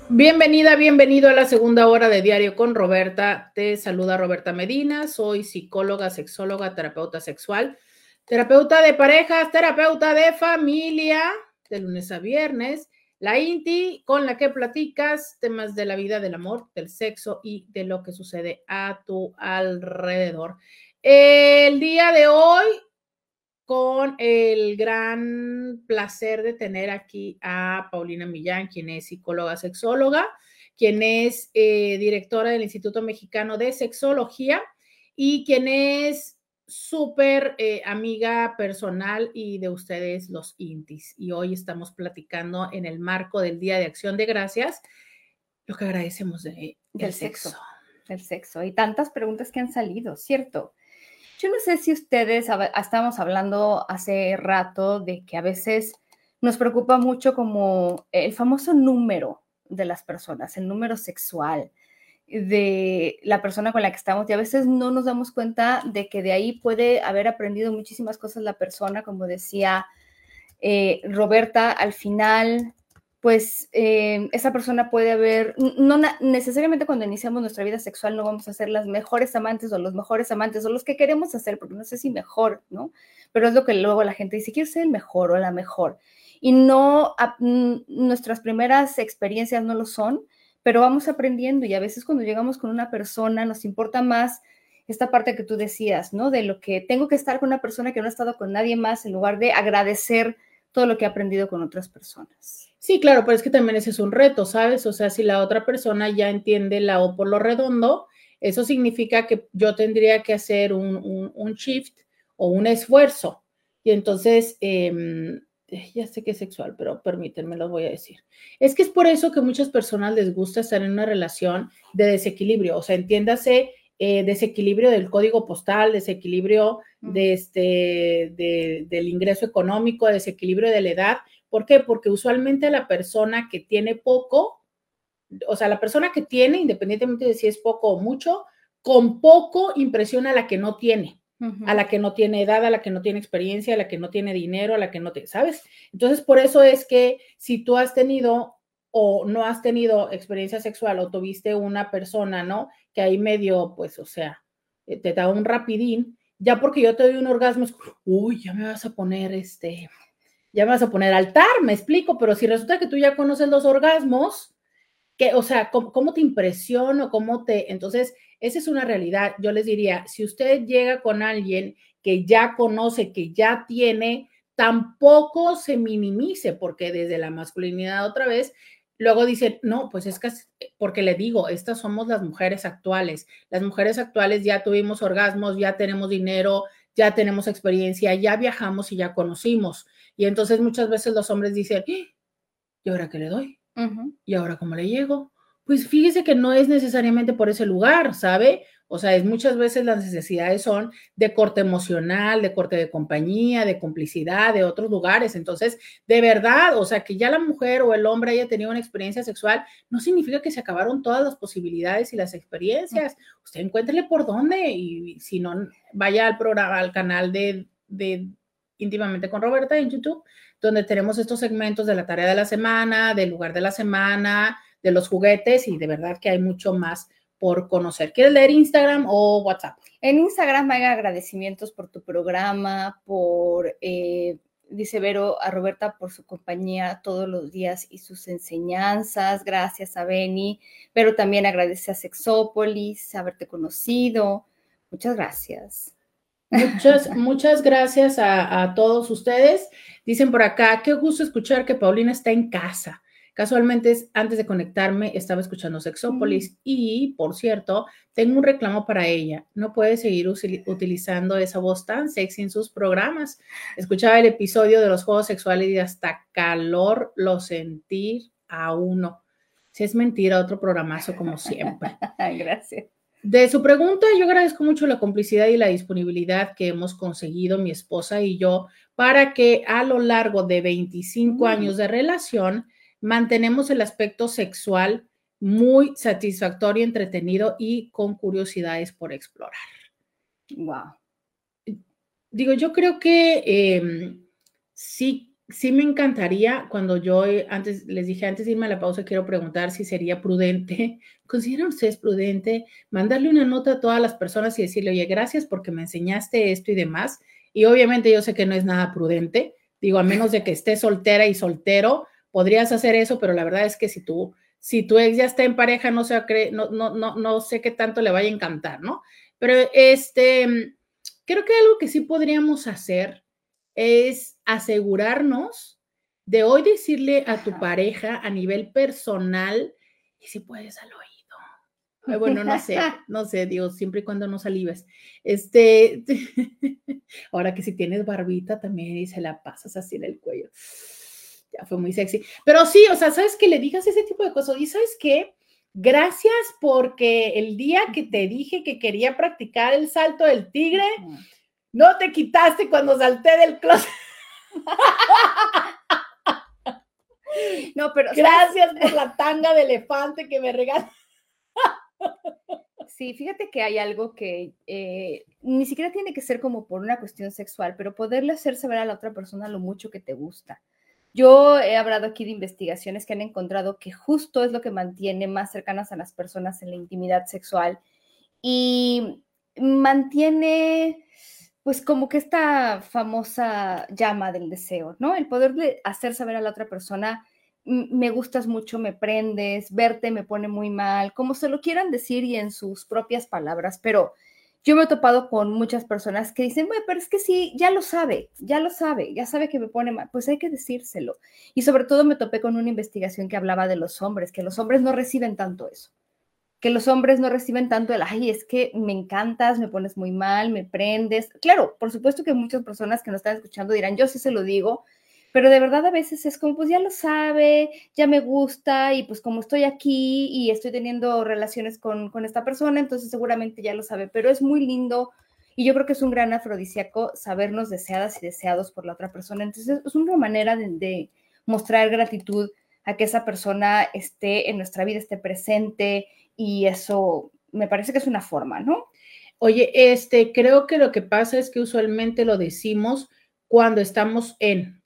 Bienvenida, bienvenido a la segunda hora de Diario con Roberta. Te saluda Roberta Medina. Soy psicóloga, sexóloga, terapeuta sexual, terapeuta de parejas, terapeuta de familia, de lunes a viernes. La INTI, con la que platicas temas de la vida, del amor, del sexo y de lo que sucede a tu alrededor. El día de hoy con el gran placer de tener aquí a Paulina Millán, quien es psicóloga sexóloga, quien es eh, directora del Instituto Mexicano de Sexología y quien es súper eh, amiga personal y de ustedes los intis. Y hoy estamos platicando en el marco del Día de Acción de Gracias, lo que agradecemos de, del, sexo. sexo. Del sexo. Hay tantas preguntas que han salido, ¿cierto? Yo no sé si ustedes, estamos hablando hace rato de que a veces nos preocupa mucho como el famoso número de las personas, el número sexual de la persona con la que estamos y a veces no nos damos cuenta de que de ahí puede haber aprendido muchísimas cosas la persona, como decía eh, Roberta, al final pues eh, esa persona puede haber, no necesariamente cuando iniciamos nuestra vida sexual no vamos a ser las mejores amantes o los mejores amantes o los que queremos hacer, porque no sé si mejor, ¿no? Pero es lo que luego la gente dice, quiero ser el mejor o la mejor. Y no, nuestras primeras experiencias no lo son, pero vamos aprendiendo y a veces cuando llegamos con una persona nos importa más esta parte que tú decías, ¿no? De lo que tengo que estar con una persona que no ha estado con nadie más en lugar de agradecer todo lo que he aprendido con otras personas. Sí, claro, pero es que también ese es un reto, ¿sabes? O sea, si la otra persona ya entiende la O por lo redondo, eso significa que yo tendría que hacer un, shift o un esfuerzo. Y entonces, em, ya sé que es sexual, pero permítanme, lo voy a decir. Es que es por eso que muchas personas les gusta estar en una relación de desequilibrio, o sea, entiéndase eh, desequilibrio del código postal, desequilibrio de este, del ingreso económico, desequilibrio de la edad, ¿Por qué? Porque usualmente la persona que tiene poco o sea, la persona que tiene, independientemente de si es poco o mucho, con poco impresiona a la que no tiene, a la que no tiene edad, a la que no tiene experiencia, a la que no tiene dinero, a la que no te, ¿sabes? Entonces, por eso es que si tú has tenido o no has tenido experiencia sexual o tuviste una persona, ¿no? Que ahí medio, pues, o sea, eh, te da un rapidín, ya porque yo te doy un orgasmo, es, uy, ya me vas a poner este, ya me vas a poner altar, me explico, pero si resulta que tú ya conoces los orgasmos, que, o sea, ¿cómo, te impresiona? ¿Cómo te...? Entonces, esa es una realidad. Yo les diría, si usted llega con alguien que ya conoce, que ya tiene, tampoco se minimice, porque desde la masculinidad otra vez Luego dicen, no, pues es que, porque le digo, estas somos las mujeres actuales. Las mujeres actuales ya tuvimos orgasmos, ya tenemos dinero, ya tenemos experiencia, ya viajamos y ya conocimos. Y entonces muchas veces los hombres dicen, ¿y ahora qué le doy? ¿Y ahora cómo le llego? Pues fíjese que no es necesariamente por ese lugar, ¿sabe? O sea, es muchas veces las necesidades son de corte emocional, de corte de compañía, de complicidad, de otros lugares. Entonces, de verdad, o sea, que ya la mujer o el hombre haya tenido una experiencia sexual, no significa que se acabaron todas las posibilidades y las experiencias. Usted encuéntrele por dónde y si no, vaya al programa, al canal de, de íntimamente con Roberta en YouTube, donde tenemos estos segmentos de la tarea de la semana, del lugar de la semana, de los juguetes y de verdad que hay mucho más por conocer. ¿Quieres leer Instagram o WhatsApp? En Instagram hay agradecimientos por tu programa, por, eh, dice Vero, a Roberta por su compañía todos los días y sus enseñanzas. Gracias a Beni, pero también agradece a Sexópolis, haberte conocido. Muchas gracias. Muchas, muchas gracias a, a todos ustedes. Dicen por acá, qué gusto escuchar que Paulina está en casa. Casualmente, antes de conectarme, estaba escuchando Sexópolis mm. y, por cierto, tengo un reclamo para ella. No puede seguir utilizando esa voz tan sexy en sus programas. Escuchaba el episodio de los juegos sexuales y hasta calor lo sentí a uno. Si es mentira, otro programazo como siempre. <laughs> Gracias. De su pregunta, yo agradezco mucho la complicidad y la disponibilidad que hemos conseguido mi esposa y yo para que a lo largo de 25 mm. años de relación mantenemos el aspecto sexual muy satisfactorio, entretenido y con curiosidades por explorar. Wow. Digo, yo creo que em, sí, sí me encantaría, cuando yo eh, antes les dije antes de irme a la pausa, quiero preguntar si sería prudente, <laughs> ¿consideran ustedes prudente mandarle una nota a todas las personas y decirle, oye, gracias porque me enseñaste esto y demás? Y obviamente yo sé que no es nada prudente, digo, a menos de que esté soltera y soltero, podrías hacer eso, pero la verdad es que si tú, si tu ex ya está en pareja, no sé, no, no, no, no sé qué tanto le vaya a encantar, ¿no? Pero este, creo que algo que sí podríamos hacer es asegurarnos de hoy decirle a tu pareja a nivel personal, y si puedes al oído. Bueno, no sé, <laughs> no sé, Dios, siempre y cuando no salives. Este, <laughs> ahora que si tienes barbita también y se la pasas así en el cuello ya fue muy sexy. Pero sí, o sea, ¿sabes que le digas ese tipo de cosas? Y ¿sabes qué? Gracias porque el día que te dije que quería practicar el salto del tigre, no te quitaste cuando salté del closet. <laughs> No, pero gracias por la tanga de elefante que me regalaste. Sí, fíjate que hay algo que eh, ni siquiera tiene que ser como por una cuestión sexual, pero poderle hacer saber a la otra persona lo mucho que te gusta. Yo he hablado aquí de investigaciones que han encontrado que justo es lo que mantiene más cercanas a las personas en la intimidad sexual y mantiene pues como que esta famosa llama del deseo, ¿no? El poder de hacer saber a la otra persona, me gustas mucho, me prendes, verte me pone muy mal, como se lo quieran decir y en sus propias palabras, pero yo me he topado con muchas personas que dicen, bueno, pero es que sí, ya lo sabe, ya lo sabe, ya sabe que me pone mal, pues hay que decírselo. Y sobre todo me topé con una investigación que hablaba de los hombres, que los hombres no reciben tanto eso, que los hombres no reciben tanto el, ay, es que me encantas, me pones muy mal, me prendes. Claro, por supuesto que muchas personas que nos están escuchando dirán, yo sí se lo digo, pero de verdad a veces es como, pues ya lo sabe, ya me gusta y pues como estoy aquí y estoy teniendo relaciones con, esta persona, entonces seguramente ya lo sabe, pero es muy lindo y yo creo que es un gran afrodisíaco sabernos deseadas y deseados por la otra persona, entonces es una manera de, mostrar gratitud a que esa persona esté en nuestra vida, esté presente y eso me parece que es una forma, ¿no? Oye, este, creo que lo que pasa es que usualmente lo decimos cuando estamos en,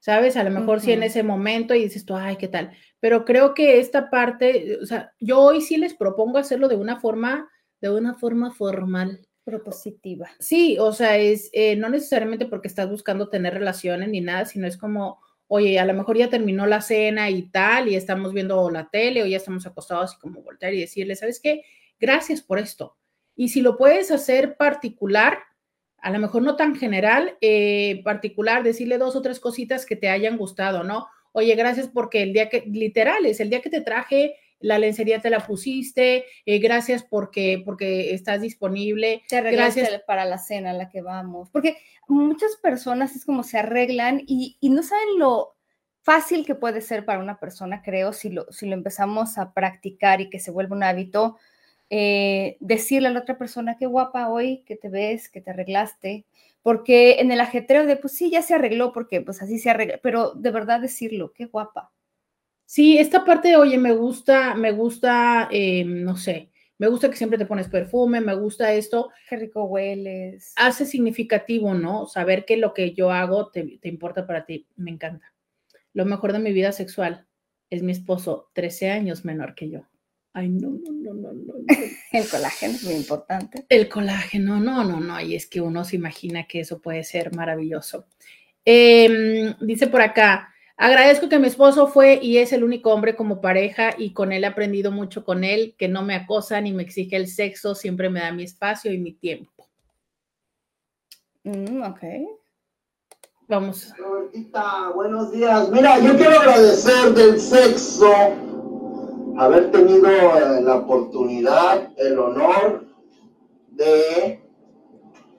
¿sabes? A lo mejor sí en ese momento y dices tú, ay, ¿qué tal? Pero creo que esta parte, o sea, yo hoy sí les propongo hacerlo de una forma, de una forma formal. Propositiva. Sí, o sea, es eh, no necesariamente porque estás buscando tener relaciones ni nada, sino es como, oye, a lo mejor ya terminó la cena y tal, y estamos viendo la tele o ya estamos acostados y como voltear y decirle, ¿sabes qué? Gracias por esto. Y si lo puedes hacer particular, a lo mejor no tan general, eh, particular, decirle dos o tres cositas que te hayan gustado, ¿no? Oye, gracias porque el día que, literal, es el día que te traje la lencería te la pusiste, eh, gracias porque, porque estás disponible. Te gracias para la cena a la que vamos. Porque muchas personas es como se arreglan y, y, no saben lo fácil que puede ser para una persona, creo, si lo, si lo empezamos a practicar y que se vuelve un hábito, eh, decirle a la otra persona, qué guapa hoy, que te ves, que te arreglaste, porque en el ajetreo de, pues sí, ya se arregló, porque pues así se arregla, pero de verdad decirlo, qué guapa. Sí, esta parte de, oye, me gusta, me gusta, eh, no sé, me gusta que siempre te pones perfume, me gusta esto. Qué rico hueles. Hace significativo, ¿no? Saber que lo que yo hago te, te importa para ti, me encanta. Lo mejor de mi vida sexual es mi esposo, 13 años menor que yo. Ay, no, no, no, no, no. <laughs> El colágeno es muy importante. El colágeno, no, no, no. Y es que uno se imagina que eso puede ser maravilloso. Em, dice por acá, agradezco que mi esposo fue y es el único hombre como pareja y con él he aprendido mucho con él, que no me acosa ni me exige el sexo, siempre me da mi espacio y mi tiempo. Mm, ok. Vamos. Robertita, buenos días. Mira, yo quiero agradecer del sexo haber tenido eh, la oportunidad, el honor de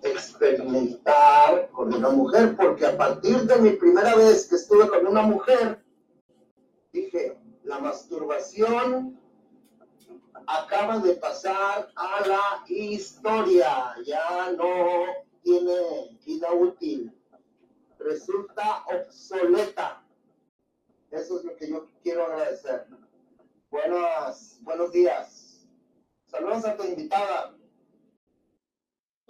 experimentar con una mujer, porque a partir de mi primera vez que estuve con una mujer, dije, la masturbación acaba de pasar a la historia, ya no tiene vida útil, resulta obsoleta. Eso es lo que yo quiero agradecer. Buenas, buenos días. Saludos a tu invitada.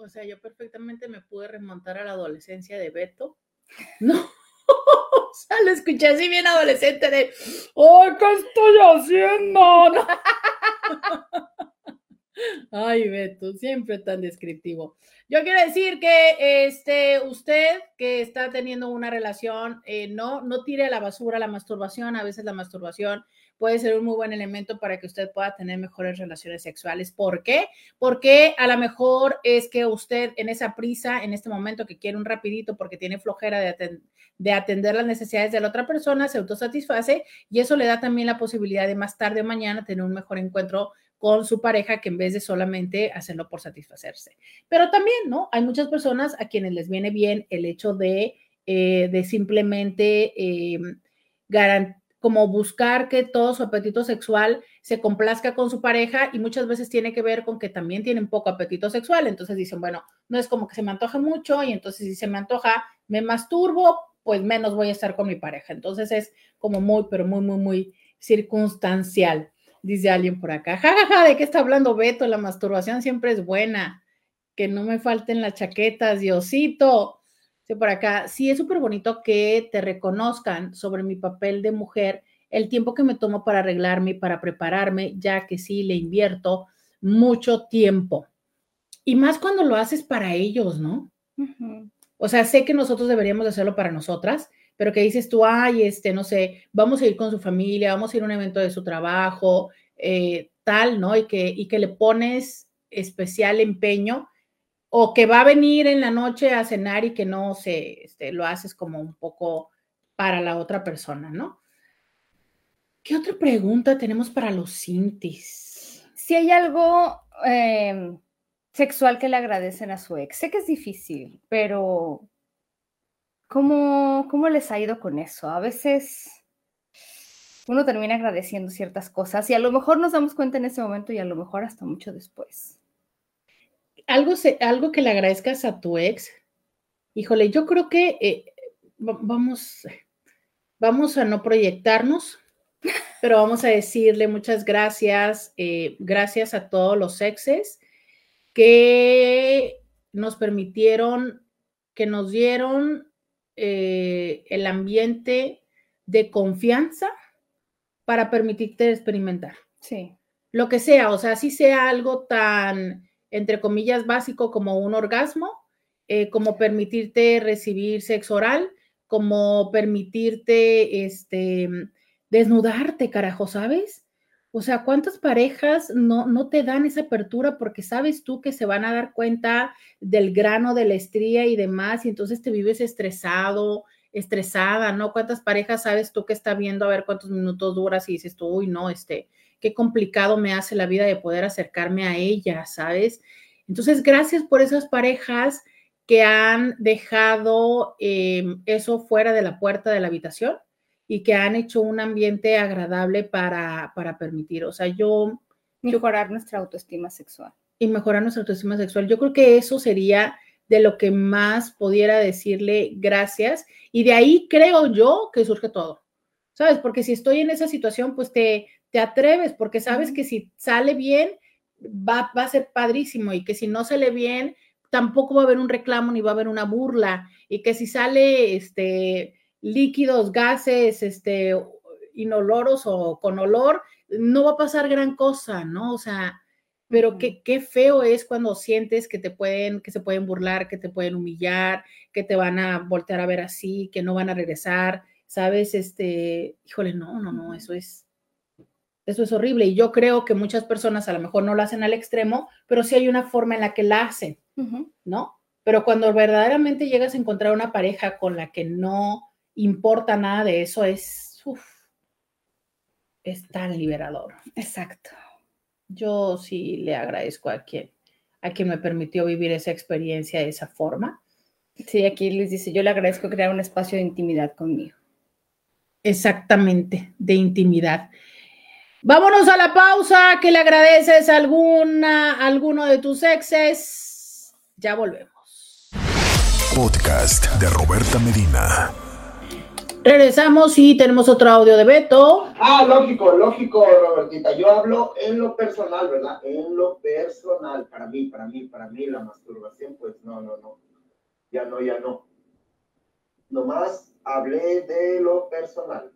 O sea, yo perfectamente me pude remontar a la adolescencia de Beto. <laughs> No, <laughs> o sea, lo escuché así bien adolescente de, ¡ay, qué estoy haciendo! <laughs> Ay, Beto, siempre tan descriptivo. Yo quiero decir que este, usted que está teniendo una relación, eh, no, no tire a la basura la masturbación. A veces la masturbación puede ser un muy buen elemento para que usted pueda tener mejores relaciones sexuales. ¿Por qué? Porque a lo mejor es que usted en esa prisa, en este momento que quiere un rapidito porque tiene flojera de, de atender las necesidades de la otra persona, se autosatisface y eso le da también la posibilidad de más tarde o mañana tener un mejor encuentro con su pareja que en vez de solamente hacerlo por satisfacerse. Pero también, ¿no? Hay muchas personas a quienes les viene bien el hecho de, eh, de simplemente eh, garantizar como buscar que todo su apetito sexual se complazca con su pareja y muchas veces tiene que ver con que también tienen poco apetito sexual. Entonces dicen, bueno, no es como que se me antoja mucho y entonces si se me antoja, me masturbo, pues menos voy a estar con mi pareja. Entonces es como muy, pero muy, muy, muy circunstancial, dice alguien por acá. Ja, ja, ja, ¿de qué está hablando Beto? La masturbación siempre es buena. Que no me falten las chaquetas, Diosito por acá, sí es súper bonito que te reconozcan sobre mi papel de mujer, el tiempo que me tomo para arreglarme y para prepararme, ya que sí le invierto mucho tiempo. Y más cuando lo haces para ellos, ¿no? O sea, sé que nosotros deberíamos hacerlo para nosotras, pero que dices tú, ay, este, no sé, vamos a ir con su familia, vamos a ir a un evento de su trabajo, eh, tal, ¿no? Y que, y que le pones especial empeño o que va a venir en la noche a cenar y que no se, este, lo haces como un poco para la otra persona, ¿no? ¿Qué otra pregunta tenemos para los cintis? Si hay algo em, sexual que le agradecen a su ex, sé que es difícil, pero ¿cómo, ¿cómo les ha ido con eso? A veces uno termina agradeciendo ciertas cosas y a lo mejor nos damos cuenta en ese momento y a lo mejor hasta mucho después algo, algo que le agradezcas a tu ex, híjole, yo creo que eh, vamos, vamos a no proyectarnos, <laughs> pero vamos a decirle muchas gracias, eh, gracias a todos los exes que nos permitieron, que nos dieron eh, el ambiente de confianza para permitirte experimentar. Sí. Lo que sea, o sea, si sea algo tan, entre comillas, básico como un orgasmo, eh, como permitirte recibir sexo oral, como permitirte este, desnudarte, carajo, ¿sabes? O sea, ¿cuántas parejas no, no te dan esa apertura porque sabes tú que se van a dar cuenta del grano de la estría y demás y entonces te vives estresado, estresada, ¿no? ¿Cuántas parejas sabes tú que está viendo a ver cuántos minutos duras y dices tú, uy, no, este, qué complicado me hace la vida de poder acercarme a ella, ¿sabes? Entonces, gracias por esas parejas que han dejado em, eso fuera de la puerta de la habitación y que han hecho un ambiente agradable para, para permitir. O sea, yo... Mejorar nuestra autoestima sexual. Y mejorar nuestra autoestima sexual. Yo creo que eso sería de lo que más pudiera decirle gracias. Y de ahí creo yo que surge todo. ¿Sabes? Porque si estoy en esa situación, pues te, te atreves, porque sabes que si sale bien, va, va a ser padrísimo y que si no sale bien, tampoco va a haber un reclamo ni va a haber una burla y que si sale este líquidos, gases, este inoloros o con olor, no va a pasar gran cosa, ¿no? O sea, pero qué, qué feo es cuando sientes que te pueden, que se pueden burlar, que te pueden humillar, que te van a voltear a ver así, que no van a regresar, ¿sabes? Este, híjole, no, no, no, eso es, eso es horrible. Y yo creo que muchas personas a lo mejor no lo hacen al extremo, pero sí hay una forma en la que la hacen, ¿no? Pero cuando verdaderamente llegas a encontrar una pareja con la que no importa nada de eso, es, es tan liberador. Exacto. Yo sí le agradezco a quien, a quien me permitió vivir esa experiencia de esa forma. Sí, aquí Luis dice, yo le agradezco crear un espacio de intimidad conmigo. Exactamente, de intimidad. Vámonos a la pausa, que le agradeces a alguna, alguno de tus exes. Ya volvemos. Podcast de Roberta Medina. Regresamos y tenemos otro audio de Beto. Ah, lógico, lógico, Robertita. Yo hablo en lo personal, ¿verdad? En lo personal. Para mí, para mí, para mí, la masturbación, pues no, no, no. Ya no, ya no. Nomás hablé de lo personal.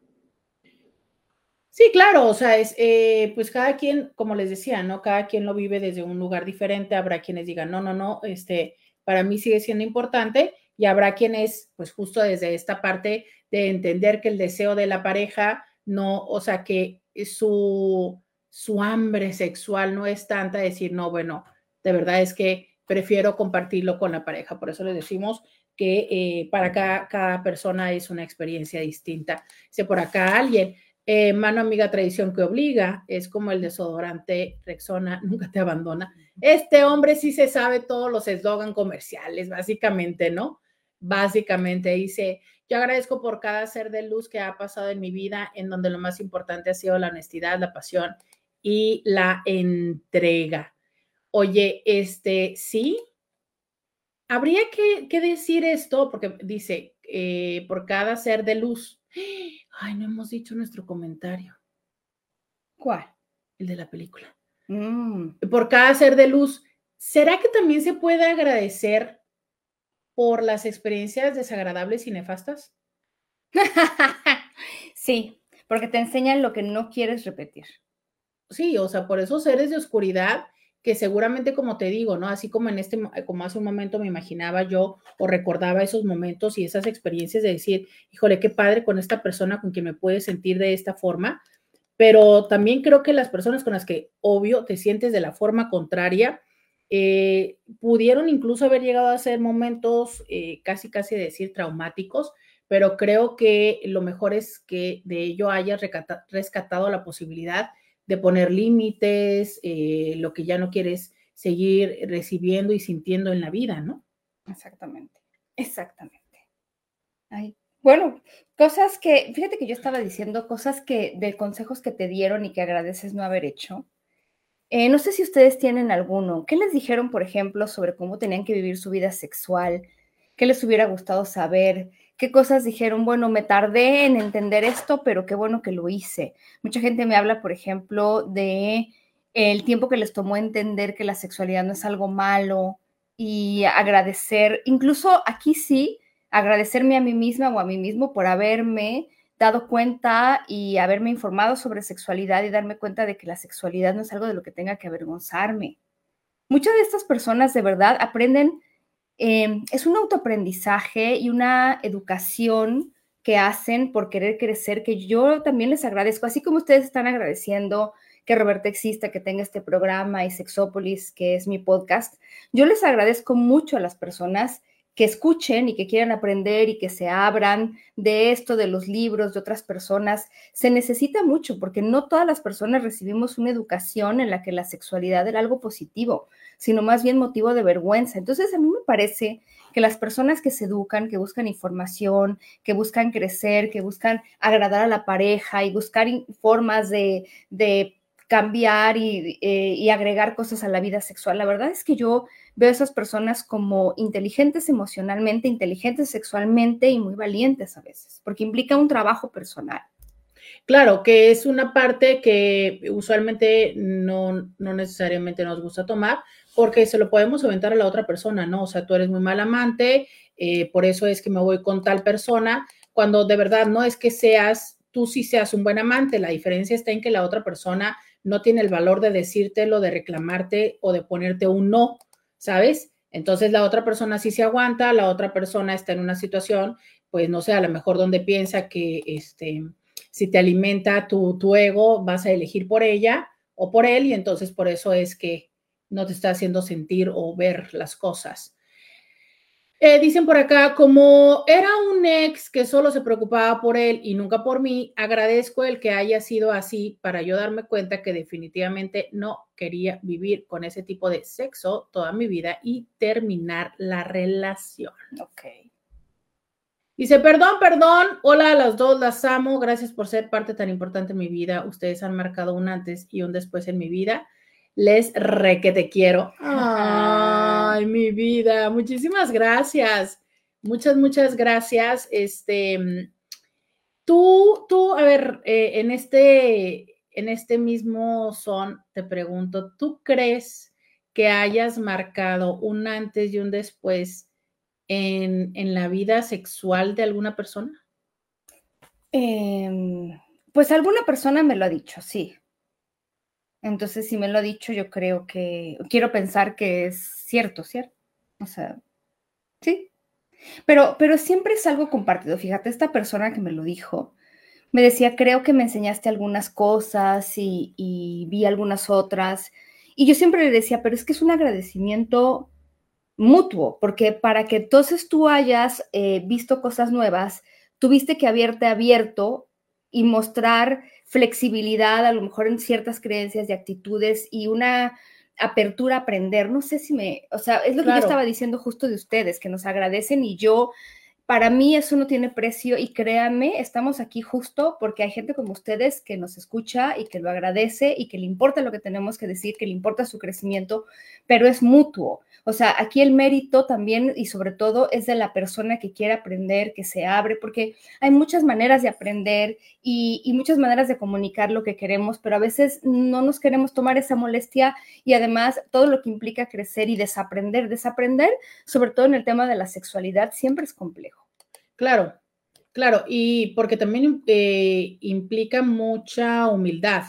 Sí, claro, o sea, es, eh, pues cada quien, como les decía, ¿no? Cada quien lo vive desde un lugar diferente, habrá quienes digan, no, no, no, este, para mí sigue siendo importante y habrá quienes, pues justo desde esta parte de entender que el deseo de la pareja no, o sea, que su, su hambre sexual no es tanta, decir, no, bueno, de verdad es que prefiero compartirlo con la pareja, por eso les decimos que eh, para cada, cada persona es una experiencia distinta. Dice por acá alguien, eh, mano amiga tradición que obliga, es como el desodorante Rexona, <laughs> nunca te abandona. Este hombre sí se sabe todos los eslogan comerciales, básicamente, ¿no? Básicamente dice, yo agradezco por cada ser de luz que ha pasado en mi vida, en donde lo más importante ha sido la honestidad, la pasión y la entrega. Oye, este, sí, habría que, decir esto, porque dice, eh, por cada ser de luz. Ay, no hemos dicho nuestro comentario. ¿Cuál? El de la película. Mm. Por cada ser de luz. ¿Será que también se puede agradecer por las experiencias desagradables y nefastas? <laughs> sí, porque te enseñan lo que no quieres repetir. Sí, o sea, por esos seres de oscuridad que seguramente, como te digo, ¿no? Así como en este, como hace un momento me imaginaba yo o recordaba esos momentos y esas experiencias de decir, híjole, qué padre con esta persona con quien me puedes sentir de esta forma, pero también creo que las personas con las que, obvio, te sientes de la forma contraria, eh, pudieron incluso haber llegado a ser momentos eh, casi, casi decir traumáticos, pero creo que lo mejor es que de ello hayas rescatado la posibilidad de poner límites, eh, lo que ya no quieres seguir recibiendo y sintiendo en la vida, ¿no? Exactamente, exactamente. bueno, cosas que, fíjate que yo estaba diciendo cosas que, de consejos que te dieron y que agradeces no haber hecho. Eh, no sé si ustedes tienen alguno. ¿Qué les dijeron, por ejemplo, sobre cómo tenían que vivir su vida sexual? ¿Qué les hubiera gustado saber? Qué cosas dijeron, bueno, me tardé en entender esto, pero qué bueno que lo hice. Mucha gente me habla, por ejemplo, de el tiempo que les tomó entender que la sexualidad no es algo malo y agradecer, incluso aquí sí, agradecerme a mí misma o a mí mismo por haberme dado cuenta y haberme informado sobre sexualidad y darme cuenta de que la sexualidad no es algo de lo que tenga que avergonzarme. Muchas de estas personas de verdad aprenden, em, es un autoaprendizaje y una educación que hacen por querer crecer, que yo también les agradezco, así como ustedes están agradeciendo que Roberta exista, que tenga este programa y Sexópolis, que es mi podcast. Yo les agradezco mucho a las personas que escuchen y que quieran aprender y que se abran de esto, de los libros, de otras personas. Se necesita mucho porque no todas las personas recibimos una educación en la que la sexualidad era algo positivo, sino más bien motivo de vergüenza. Entonces a mí me parece que las personas que se educan, que buscan información, que buscan crecer, que buscan agradar a la pareja y buscar formas de, de cambiar eh, y, agregar cosas a la vida sexual. La verdad es que yo veo a esas personas como inteligentes emocionalmente, inteligentes sexualmente y muy valientes a veces, porque implica un trabajo personal. Claro, que es una parte que usualmente no, no necesariamente nos gusta tomar, porque se lo podemos aventar a la otra persona, ¿no? O sea, tú eres muy mal amante, eh, por eso es que me voy con tal persona, cuando de verdad no es que seas, tú sí seas un buen amante, la diferencia está en que la otra persona no tiene el valor de decírtelo, de reclamarte o de ponerte un no, ¿sabes? Entonces la otra persona sí se aguanta, la otra persona está en una situación, pues no sé, a lo mejor donde piensa que este, si te alimenta tu, tu ego, vas a elegir por ella o por él y entonces por eso es que no te está haciendo sentir o ver las cosas. Eh, dicen por acá, como era un ex que solo se preocupaba por él y nunca por mí, agradezco el que haya sido así para yo darme cuenta que definitivamente no quería vivir con ese tipo de sexo toda mi vida y terminar la relación. Ok. Dice, perdón, perdón, hola a las dos, las amo, gracias por ser parte tan importante en mi vida. Ustedes han marcado un antes y un después en mi vida les re que te quiero. Ay, mi vida, muchísimas gracias. Muchas, muchas gracias. Este, tú, tú, a ver, eh, en este, en este mismo son, te pregunto, ¿tú crees que hayas marcado un antes y un después en, en la vida sexual de alguna persona? Em, pues alguna persona me lo ha dicho, sí. Entonces, si me lo ha dicho, yo creo que, quiero pensar que es cierto, ¿cierto? O sea, sí. Pero, pero siempre es algo compartido. Fíjate, esta persona que me lo dijo, me decía, creo que me enseñaste algunas cosas y, vi algunas otras. Y yo siempre le decía, pero es que es un agradecimiento mutuo, porque para que entonces tú hayas eh, visto cosas nuevas, tuviste que haberte abierto y mostrar flexibilidad, a lo mejor en ciertas creencias y actitudes y una apertura a aprender. No sé si me, o sea, es lo que yo estaba diciendo justo de ustedes, que nos agradecen y yo para mí eso no tiene precio y créanme, estamos aquí justo porque hay gente como ustedes que nos escucha y que lo agradece y que le importa lo que tenemos que decir, que le importa su crecimiento, pero es mutuo. O sea, aquí el mérito también y sobre todo es de la persona que quiere aprender, que se abre, porque hay muchas maneras de aprender y, muchas maneras de comunicar lo que queremos, pero a veces no nos queremos tomar esa molestia y además todo lo que implica crecer y desaprender, desaprender, sobre todo en el tema de la sexualidad, siempre es complejo. Claro, claro, y porque también eh, implica mucha humildad,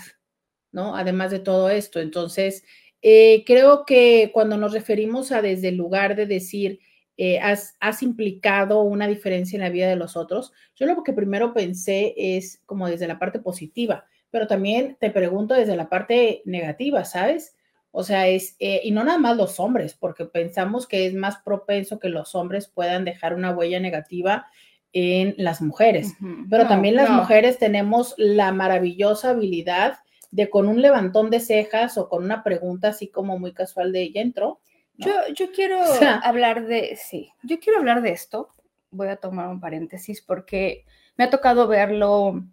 ¿no? Además de todo esto. Entonces, eh, creo que cuando nos referimos a desde el lugar de decir, eh, has, has, implicado una diferencia en la vida de los otros, yo lo que primero pensé es como desde la parte positiva, pero también te pregunto desde la parte negativa, ¿sabes? O sea, es, y no nada más los hombres, porque pensamos que es más propenso que los hombres puedan dejar una huella negativa en las mujeres, pero también las mujeres tenemos la maravillosa habilidad de con un levantón de cejas o con una pregunta así como muy casual de ella entró. Yo, yo quiero <laughs> hablar de, sí, yo quiero hablar de esto. Voy a tomar un paréntesis porque me ha tocado verlo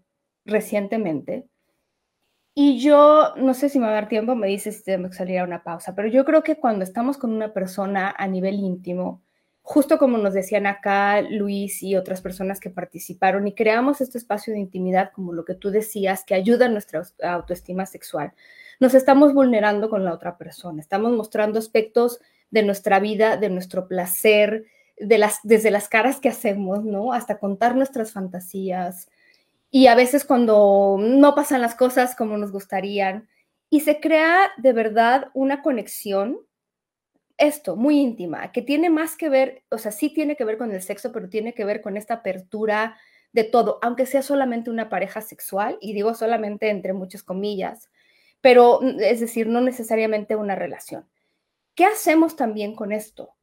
recientemente. Y yo, no sé si me va a dar tiempo, me dice si tengo que salir a una pausa, pero yo creo que cuando estamos con una persona a nivel íntimo, justo como nos decían acá Luis y otras personas que participaron, y creamos este espacio de intimidad, como lo que tú decías, que ayuda a nuestra autoestima sexual, nos estamos vulnerando con la otra persona, estamos mostrando aspectos de nuestra vida, de nuestro placer, desde las caras que hacemos, ¿no? Hasta contar nuestras fantasías. Y a veces cuando no pasan las cosas como nos gustarían, y se crea de verdad una conexión esto, muy íntima, que tiene más que ver, o sea, sí tiene que ver con el sexo, pero tiene que ver con esta apertura de todo, aunque sea solamente una pareja sexual, y digo solamente entre muchas comillas, pero mm, es decir, no necesariamente una relación. ¿Qué hacemos también con esto?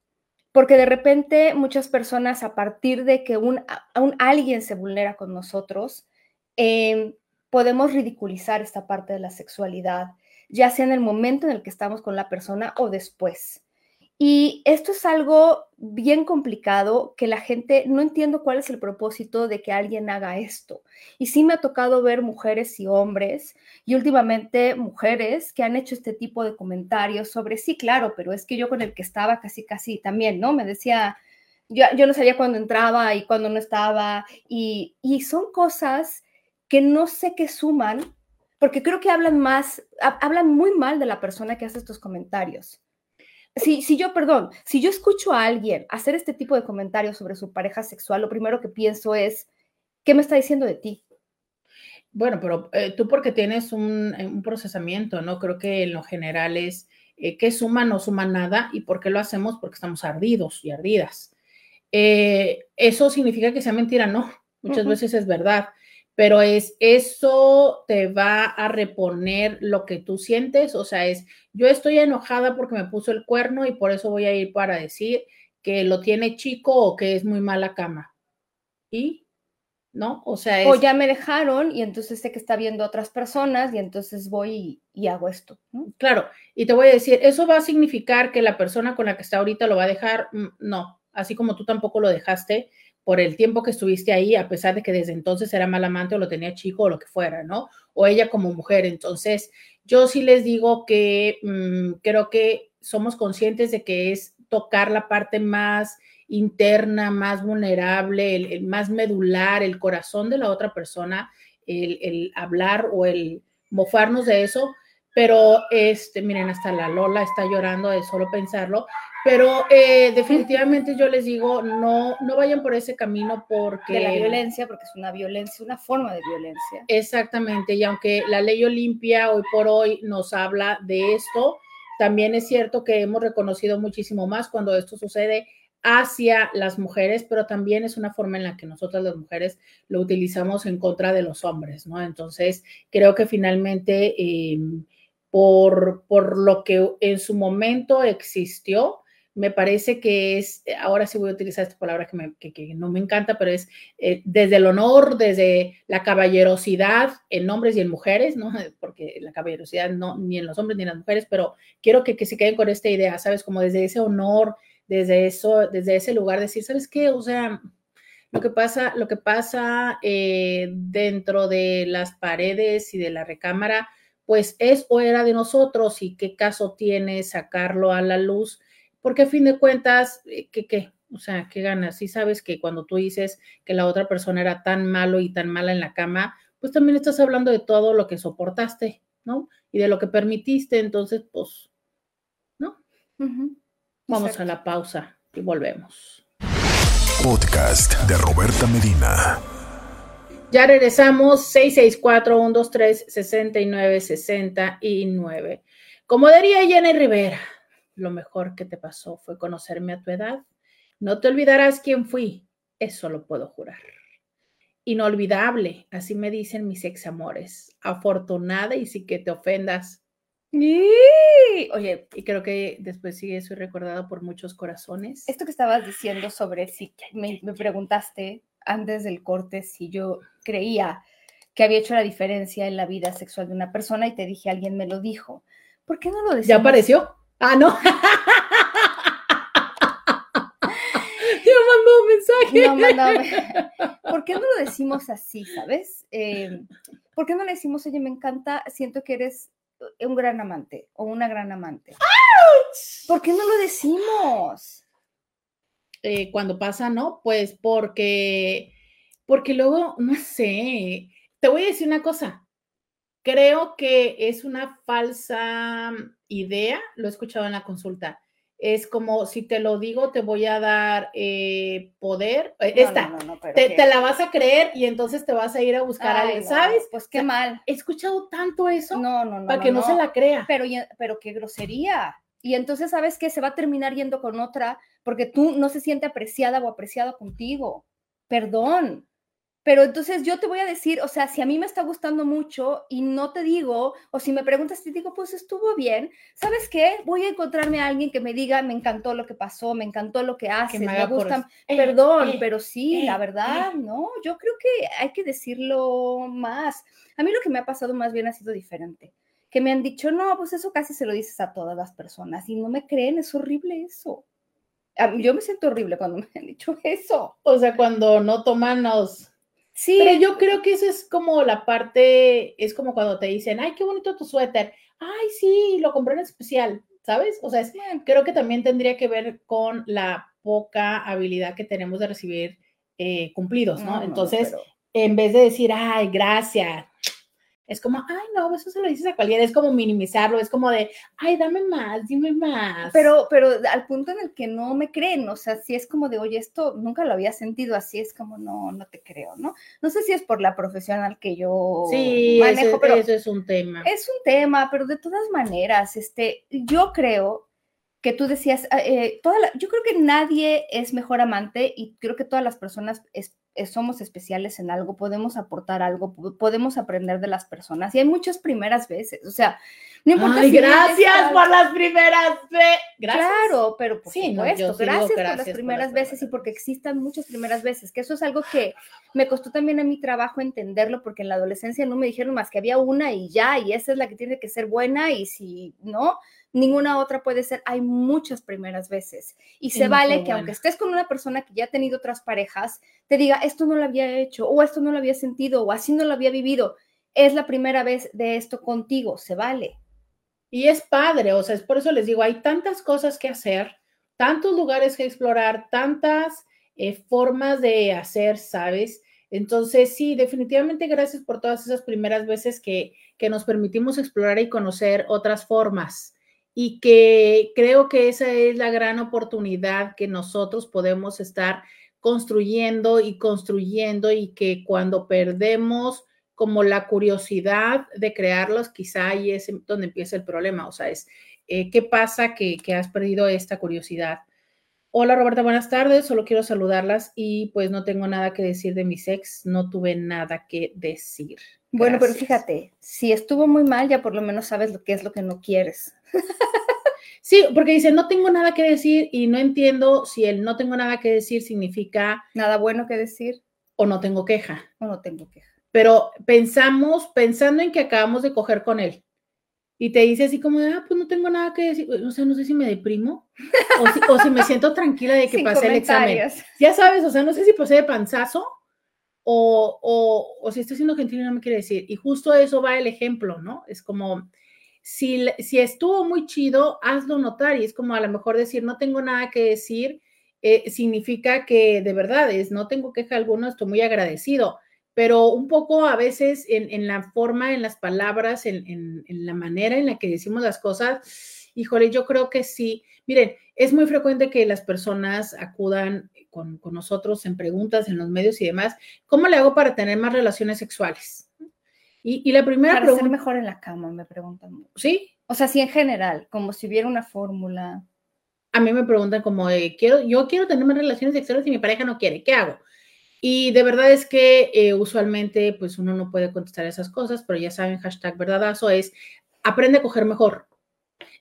Porque de repente muchas personas a partir de que un, alguien se vulnera con nosotros, em, podemos ridiculizar esta parte de la sexualidad, ya sea en el momento en el que estamos con la persona o después. Y esto es algo bien complicado que la gente no entiendo cuál es el propósito de que alguien haga esto. Y sí me ha tocado ver mujeres y hombres y últimamente mujeres que han hecho este tipo de comentarios sobre, sí, claro, pero es que yo con el que estaba casi, casi también, ¿no? Me decía, yo, yo no sabía cuándo entraba y cuándo no estaba. Y, y son cosas que no sé qué suman, porque creo que hablan más, hablan muy mal de la persona que hace estos comentarios si, si yo, perdón, si yo escucho a alguien hacer este tipo de comentarios sobre su pareja sexual, lo primero que pienso es, ¿qué me está diciendo de ti? Bueno, pero eh, tú porque tienes un, eh, un, procesamiento, ¿no? Creo que en lo general es eh, que suma, no suma nada. ¿Y por qué lo hacemos? Porque estamos ardidos y ardidas. Eh, ¿Eso significa que sea mentira? No, muchas uh -huh. veces es verdad pero es eso te va a reponer lo que tú sientes, o sea, es yo estoy enojada porque me puso el cuerno y por eso voy a ir para decir que lo tiene chico o que es muy mala cama. ¿Y? ¿No? O sea, es... O ya me dejaron y entonces sé que está viendo otras personas y entonces voy y, y hago esto. ¿no? Claro, y te voy a decir, ¿eso va a significar que la persona con la que está ahorita lo va a dejar? Mm, no, así como tú tampoco lo dejaste, por el tiempo que estuviste ahí, a pesar de que desde entonces era mal amante o lo tenía chico o lo que fuera, ¿no? O ella como mujer. Entonces, yo sí les digo que mmm, creo que somos conscientes de que es tocar la parte más interna, más vulnerable, el, el más medular, el corazón de la otra persona, el, el hablar o el mofarnos de eso, pero este, miren, hasta la Lola está llorando de solo pensarlo, pero eh, definitivamente yo les digo, no, no vayan por ese camino porque... De la violencia, porque es una violencia, una forma de violencia. Exactamente, y aunque la ley Olimpia hoy por hoy nos habla de esto, también es cierto que hemos reconocido muchísimo más cuando esto sucede hacia las mujeres, pero también es una forma en la que nosotras las mujeres lo utilizamos en contra de los hombres, ¿no? Entonces, creo que finalmente, eh, por, por lo que en su momento existió, me parece que es, ahora sí voy a utilizar esta palabra que, me, que, no me encanta, pero es eh, desde el honor, desde la caballerosidad en hombres y en mujeres, ¿no? <laughs> Porque la caballerosidad no, ni en los hombres ni en las mujeres, pero quiero que, que se queden con esta idea, ¿sabes? Como desde ese honor, desde eso, desde ese lugar, decir, ¿sabes qué? O sea, lo que pasa, lo que pasa eh, dentro de las paredes y de la recámara, pues es o era de nosotros y qué caso tiene sacarlo a la luz porque a fin de cuentas, eh, ¿qué qué? O sea, ¿qué ganas? Si sabes que cuando tú dices que la otra persona era tan malo y tan mala en la cama, pues también estás hablando de todo lo que soportaste, ¿no? Y de lo que permitiste, entonces, pues, ¿no? Uh -huh. Vamos Exacto. a la pausa y volvemos. Podcast de Roberta Medina. Ya regresamos, 664-123-6969. Como diría Jenny Rivera, lo mejor que te pasó fue conocerme a tu edad. No te olvidarás quién fui, eso lo puedo jurar. Inolvidable, así me dicen mis ex amores. Afortunada y sí que te ofendas. Oye, y creo que después sí soy recordada por muchos corazones. Esto que estabas diciendo sobre si me, me preguntaste antes del corte si yo creía que había hecho la diferencia en la vida sexual de una persona y te dije, alguien me lo dijo. ¿Por qué no lo decías? ¿Ya apareció? Ah, no. <laughs> Te mandó un mensaje. No. ¿Por qué no lo decimos así, sabes? Eh, ¿Por qué no le decimos, oye, me encanta, siento que eres un gran amante o una gran amante? ¡Auch! ¿Por qué no lo decimos? eh, cuando pasa, ¿no? Pues porque, porque luego, no sé, te voy a decir una cosa, creo que es una falsa idea, lo he escuchado en la consulta. Es como si te lo digo, te voy a dar eh, poder. Eh, esta, te, la vas a creer y entonces te vas a ir a buscar a alguien, ¿sabes? Pues qué mal. He escuchado tanto eso no, no, no, para que no, se la crea. Pero, pero qué grosería. Y entonces, ¿sabes que Se va a terminar yendo con otra porque tú no se siente apreciada o apreciado contigo. Perdón. Pero entonces yo te voy a decir, o sea, si a mí me está gustando mucho y no te digo, o si me preguntas, te digo, pues estuvo bien, ¿sabes qué? Voy a encontrarme a alguien que me diga, me encantó lo que pasó, me encantó lo que haces, me, gusta, eh, perdón, eh, pero sí, la eh, verdad, no, yo creo que hay que decirlo más. A mí lo que me ha pasado más bien ha sido diferente, que me han dicho, no, pues eso casi se lo dices a todas las personas y no me creen, es horrible eso. Yo me siento horrible cuando <laughs> me han dicho eso. O sea, cuando no toman los Sí. Pero yo creo que eso es como la parte, es como cuando te dicen, ay, qué bonito tu suéter. Ay, sí, lo compré en especial, ¿sabes? O sea, creo que también tendría que ver con la poca habilidad que tenemos de recibir eh, cumplidos, ¿no? Entonces, en vez de decir, ay, gracias, es como, ay, no, eso se lo dices a cualquiera, es como minimizarlo, es como de, ay, dame más, dime más. Pero, pero al punto en el que no me creen, o sea, si es como de, oye, esto nunca lo había sentido así, es como, no, no te creo, ¿no? No sé si es por la profesional que yo sí, manejo, pero eso es un tema. Es un tema, pero de todas maneras, este, yo creo que tú decías, ah, eh, toda yo creo que nadie es mejor amante y creo que todas las personas somos especiales en algo, podemos aportar algo, podemos aprender de las personas y hay muchas primeras veces, o sea, no importa Ay, gracias por las primeras veces. Claro, pero por sí, supuesto, gracias, por las primeras veces y porque existan muchas primeras veces, que eso es algo que me costó también en mi trabajo entenderlo porque en la adolescencia no me dijeron más que había una y ya, y esa es la que tiene que ser buena y si no, ninguna otra puede ser, hay muchas primeras veces. Y se vale que aunque estés con una persona que ya ha tenido otras parejas, te diga, esto no lo había hecho, o esto no lo había sentido, o así no lo había vivido. Es la primera vez de esto contigo, se vale. Y es padre, o sea, es por eso les digo, hay tantas cosas que hacer, tantos lugares que explorar, tantas eh, formas de hacer, ¿sabes? Entonces, sí, definitivamente gracias por todas esas primeras veces que, que nos permitimos explorar y conocer otras formas y que creo que esa es la gran oportunidad que nosotros podemos estar construyendo y construyendo y que cuando perdemos como la curiosidad de crearlos, quizá ahí es donde empieza el problema, o sea, es eh, qué pasa que, que has perdido esta curiosidad. Hola Roberta, buenas tardes, solo quiero saludarlas y pues no tengo nada que decir de mi sex, no tuve nada que decir. Bueno, pero fíjate, si estuvo muy mal, ya por lo menos sabes lo que es lo que no quieres. <laughs> Sí, porque dice, no tengo nada que decir y no entiendo si el no tengo nada que decir significa... Nada bueno que decir. O no tengo queja. O no tengo queja. Pero pensamos, pensando en que acabamos de coger con él y te dice así como de, ah, pues no tengo nada que decir, o sea, no sé si me deprimo o si, me siento tranquila de que <laughs> pasé el examen. Ya sabes, o sea, no sé si pasé de panzazo o, o, o si estoy siendo gentil no me quiere decir. Y justo eso va el ejemplo, ¿no? Es como, si, si estuvo muy chido, hazlo notar y es como a lo mejor decir, no tengo nada que decir, eh, significa que de verdad es, no tengo queja alguna, estoy muy agradecido, pero un poco a veces en, la forma, en las palabras, en, la manera en la que decimos las cosas, híjole, yo creo que sí. Miren, es muy frecuente que las personas acudan con, con nosotros en preguntas en los medios y demás, ¿cómo le hago para tener más relaciones sexuales? Y, la primera Para ser mejor en la cama, me preguntan. ¿Sí? O sea, sí en general, como si hubiera una fórmula. A mí me preguntan como, quiero, yo quiero tener más relaciones sexuales y mi pareja no quiere, ¿qué hago? Y de verdad es que eh, usualmente pues uno no puede contestar esas cosas, pero ya saben, hashtag verdadazo es aprende a coger mejor.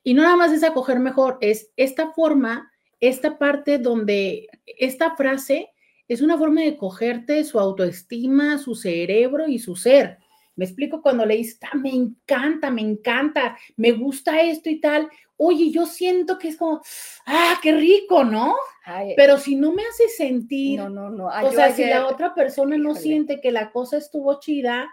Y no nada más es a coger mejor, es esta forma, esta parte donde esta frase es una forma de cogerte su autoestima, su cerebro y su ser. Me explico cuando le dices, ah, me encanta, me encanta, me gusta esto y tal. Oye, yo siento que es como, ah, qué rico, ¿no? Pero si no me hace sentir, no, no, no. o sea, si la otra persona no siente que la cosa estuvo chida,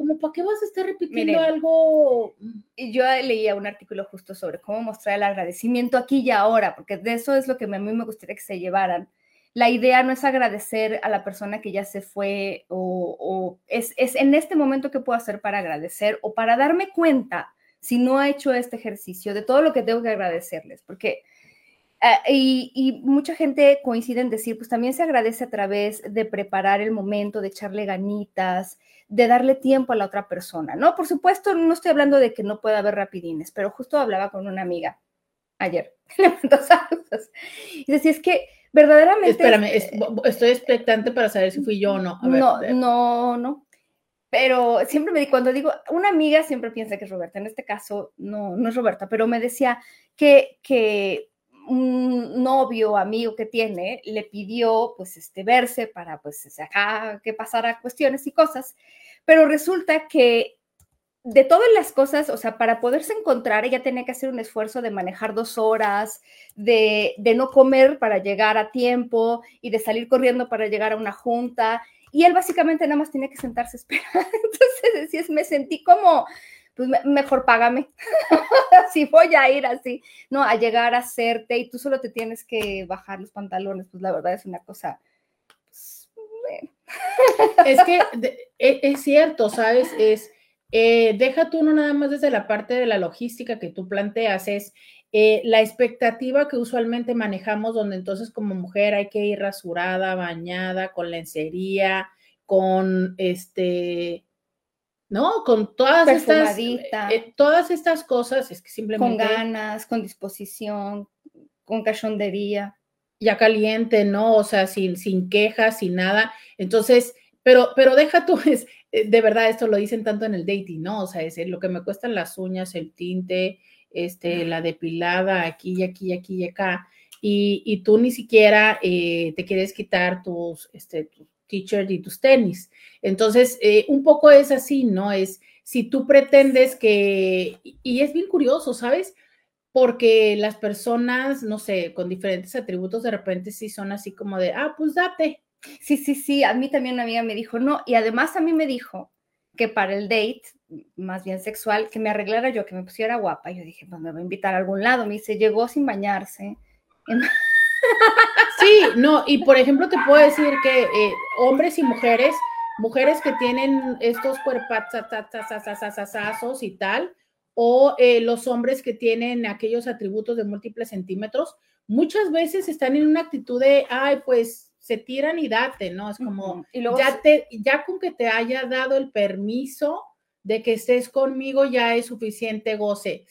como para qué vas a estar repitiendo algo. Yo leía un artículo justo sobre cómo mostrar el agradecimiento aquí y ahora, porque de eso es lo que a mí me gustaría que se llevaran la idea no es agradecer a la persona que ya se fue o, es, es, en este momento que puedo hacer para agradecer o para darme cuenta si no ha hecho este ejercicio de todo lo que tengo que agradecerles, porque Ah, y, mucha gente coincide en decir, pues también se agradece a través de preparar el momento, de echarle ganitas, de darle tiempo a la otra persona, ¿no? Por supuesto, no estoy hablando de que no pueda haber rapidines, pero justo hablaba con una amiga ayer, <laughs> y decía, es que verdaderamente... Espérame, estoy expectante para saber si fui yo o no. no, no, no. Pero siempre me di, cuando digo, una amiga siempre piensa que es Roberta, en este caso no, no es Roberta, pero me decía que, que un novio, amigo que tiene, le pidió pues este verse para pues acá que pasara cuestiones y cosas, pero resulta que de todas las cosas, o sea, para poderse encontrar, ella tenía que hacer un esfuerzo de manejar dos horas, de, de no comer para llegar a tiempo y de salir corriendo para llegar a una junta. Y él básicamente nada más tenía que sentarse a esperar. <laughs> Entonces, me sentí como, pues mejor págame. <laughs> si voy a ir así, no, a llegar a hacerte y tú solo te tienes que bajar los pantalones, pues la verdad es una cosa. Pues, es que e, es, cierto, ¿sabes? Es, eh, deja tú no nada más desde la parte de la logística que tú planteas, es eh, la expectativa que usualmente manejamos, donde entonces como mujer hay que ir rasurada, bañada, con lencería, con este, ¿no? Con todas estas, eh, todas estas cosas, es que simplemente... Con ganas, con disposición, con cachondería. Ya caliente, ¿no? O sea, sin, sin quejas, sin nada. Entonces, pero, pero deja tú, <laughs> es, eh, de verdad, esto lo dicen tanto en el dating, ¿no? O sea, es lo que me cuestan las uñas, el tinte, este, la depilada aquí y aquí y aquí y acá. Y, y tú ni siquiera eh, te quieres quitar tus, este, tus t-shirt y tus tenis. Entonces, eh, un poco es así, ¿no? Es si tú pretendes que, y es bien curioso, ¿sabes? Porque las personas, no sé, con diferentes atributos, de repente sí son así como de, ah, pues date. Sí, sí, sí, a mí también una amiga me dijo, no, y además a mí me dijo que para el date, más bien sexual, que me arreglara yo, que me pusiera guapa. Yo dije, pues me va a invitar a algún lado. Me dice, llegó sin bañarse. <laughs> Sí, no, y por ejemplo te puedo decir que eh, hombres y mujeres, mujeres que tienen estos cuerpazos y tal, o eh, los hombres que tienen aquellos atributos de múltiples centímetros, muchas veces están en una actitud de, ay, pues se tiran y date, ¿no? Es como, y ya, te, ya con que te haya dado el permiso de que estés conmigo ya es suficiente goce.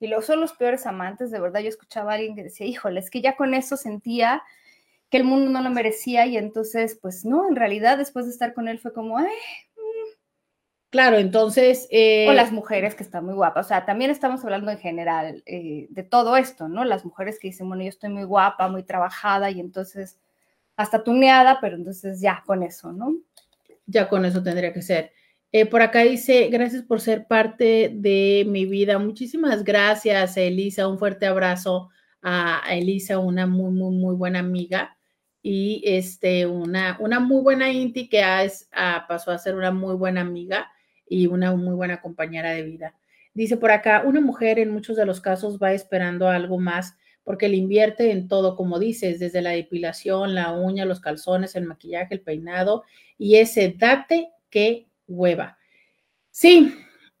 Y luego son los peores amantes, de verdad. Yo escuchaba a alguien que decía, híjole, es que ya con eso sentía que el mundo no lo merecía y entonces, pues no, en realidad después de estar con él fue como, ay. Mm". Claro, entonces... Eh, o las mujeres que están muy guapas, o sea, también estamos hablando en general eh, de todo esto, ¿no? Las mujeres que dicen, bueno, yo estoy muy guapa, muy trabajada y entonces hasta tuneada, pero entonces ya con eso, ¿no? Ya con eso tendría que ser. Eh, por acá dice, gracias por ser parte de mi vida. Muchísimas gracias, Elisa. Un fuerte abrazo a Elisa, una muy, muy, muy buena amiga y este, una, una muy buena Inti que pasó a ser una muy buena amiga y una muy buena compañera de vida. Dice por acá, una mujer en muchos de los casos va esperando algo más porque le invierte en todo, como dices, desde la depilación, la uña, los calzones, el maquillaje, el peinado y ese date que hueva. Sí,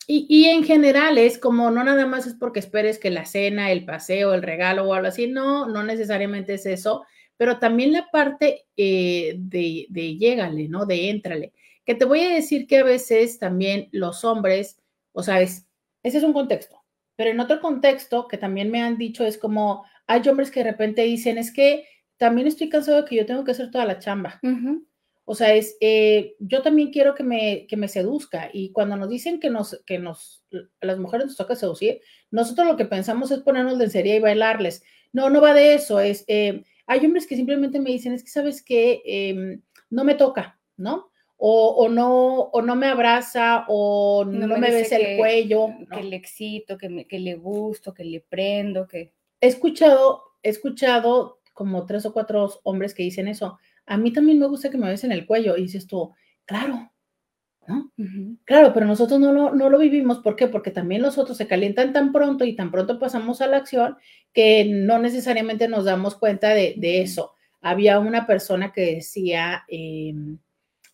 y, en general es como no nada más es porque esperes que la cena, el paseo, el regalo o algo así, no, no necesariamente es eso, pero también la parte eh, de, de llégale, ¿no? De éntrale. Que te voy a decir que a veces también los hombres, o sea, ese es un contexto, pero en otro contexto que también me han dicho es como, hay hombres que de repente dicen, es que también estoy cansado de que yo tengo que hacer toda la chamba. O sea, es, eh, yo también quiero que me, que me seduzca. Y cuando nos dicen que nos, que nos, las mujeres nos toca seducir, nosotros lo que pensamos es ponernos lencería y bailarles. No, no va de eso. Es, eh, hay hombres que simplemente me dicen, es que sabes que em, no me toca, ¿no? O, o, no, o no me abraza, o no, me, ves el cuello. Que le excito, que, me, que le gusto, que le prendo, que... He escuchado, he escuchado como tres o cuatro hombres que dicen eso a mí también me gusta que me ves en el cuello. Y dices tú, claro. Claro, pero nosotros no lo, no lo vivimos. ¿Por qué? Porque también los otros se calientan tan pronto y tan pronto pasamos a la acción que no necesariamente nos damos cuenta de, eso. había una persona que decía em,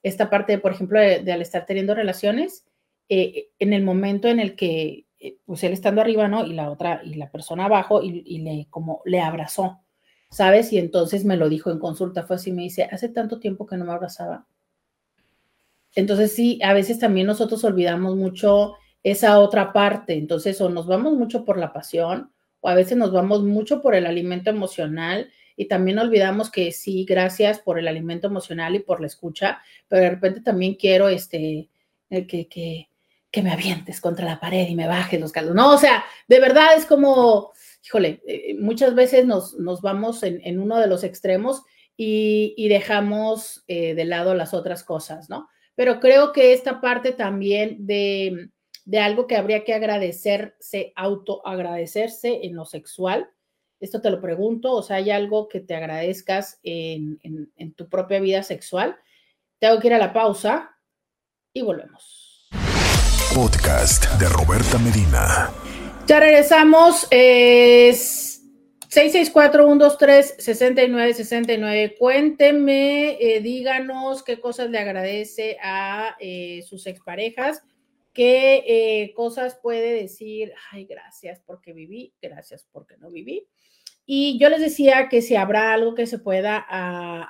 esta parte, por ejemplo, de, al estar teniendo relaciones, eh, en el momento en el que, eh, pues él estando arriba, ¿no? Y la otra, y la persona abajo, y, y, le, como, le abrazó, ¿sabes? Y entonces me lo dijo en consulta, fue así, me dice, hace tanto tiempo que no me abrazaba. Entonces sí, a veces también nosotros olvidamos mucho esa otra parte, entonces o nos vamos mucho por la pasión, o a veces nos vamos mucho por el alimento emocional y también olvidamos que sí, gracias por el alimento emocional y por la escucha, pero de repente también quiero este, eh, que, que, que me avientes contra la pared y me bajes los caldos. No, o sea, de verdad es como, híjole, eh, muchas veces nos, nos vamos en, uno de los extremos y, y dejamos eh, de lado las otras cosas, ¿no? Pero creo que esta parte también de, de algo que habría que agradecerse, autoagradecerse en lo sexual, esto te lo pregunto, o sea, ¿hay algo que te agradezcas en, tu propia vida sexual? Tengo que ir a la pausa y volvemos. Podcast de Roberta Medina. Ya regresamos. Es 664-123-6969. Cuénteme, eh, díganos qué cosas le agradece a eh, sus exparejas qué eh, cosas puede decir, ay, gracias porque viví, gracias porque no viví. Y yo les decía que si habrá algo que se pueda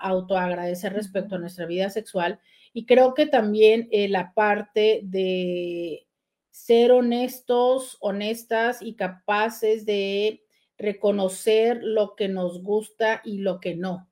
autoagradecer respecto a nuestra vida sexual, y creo que también la parte de ser honestos, honestas y capaces de reconocer lo que nos gusta y lo que no.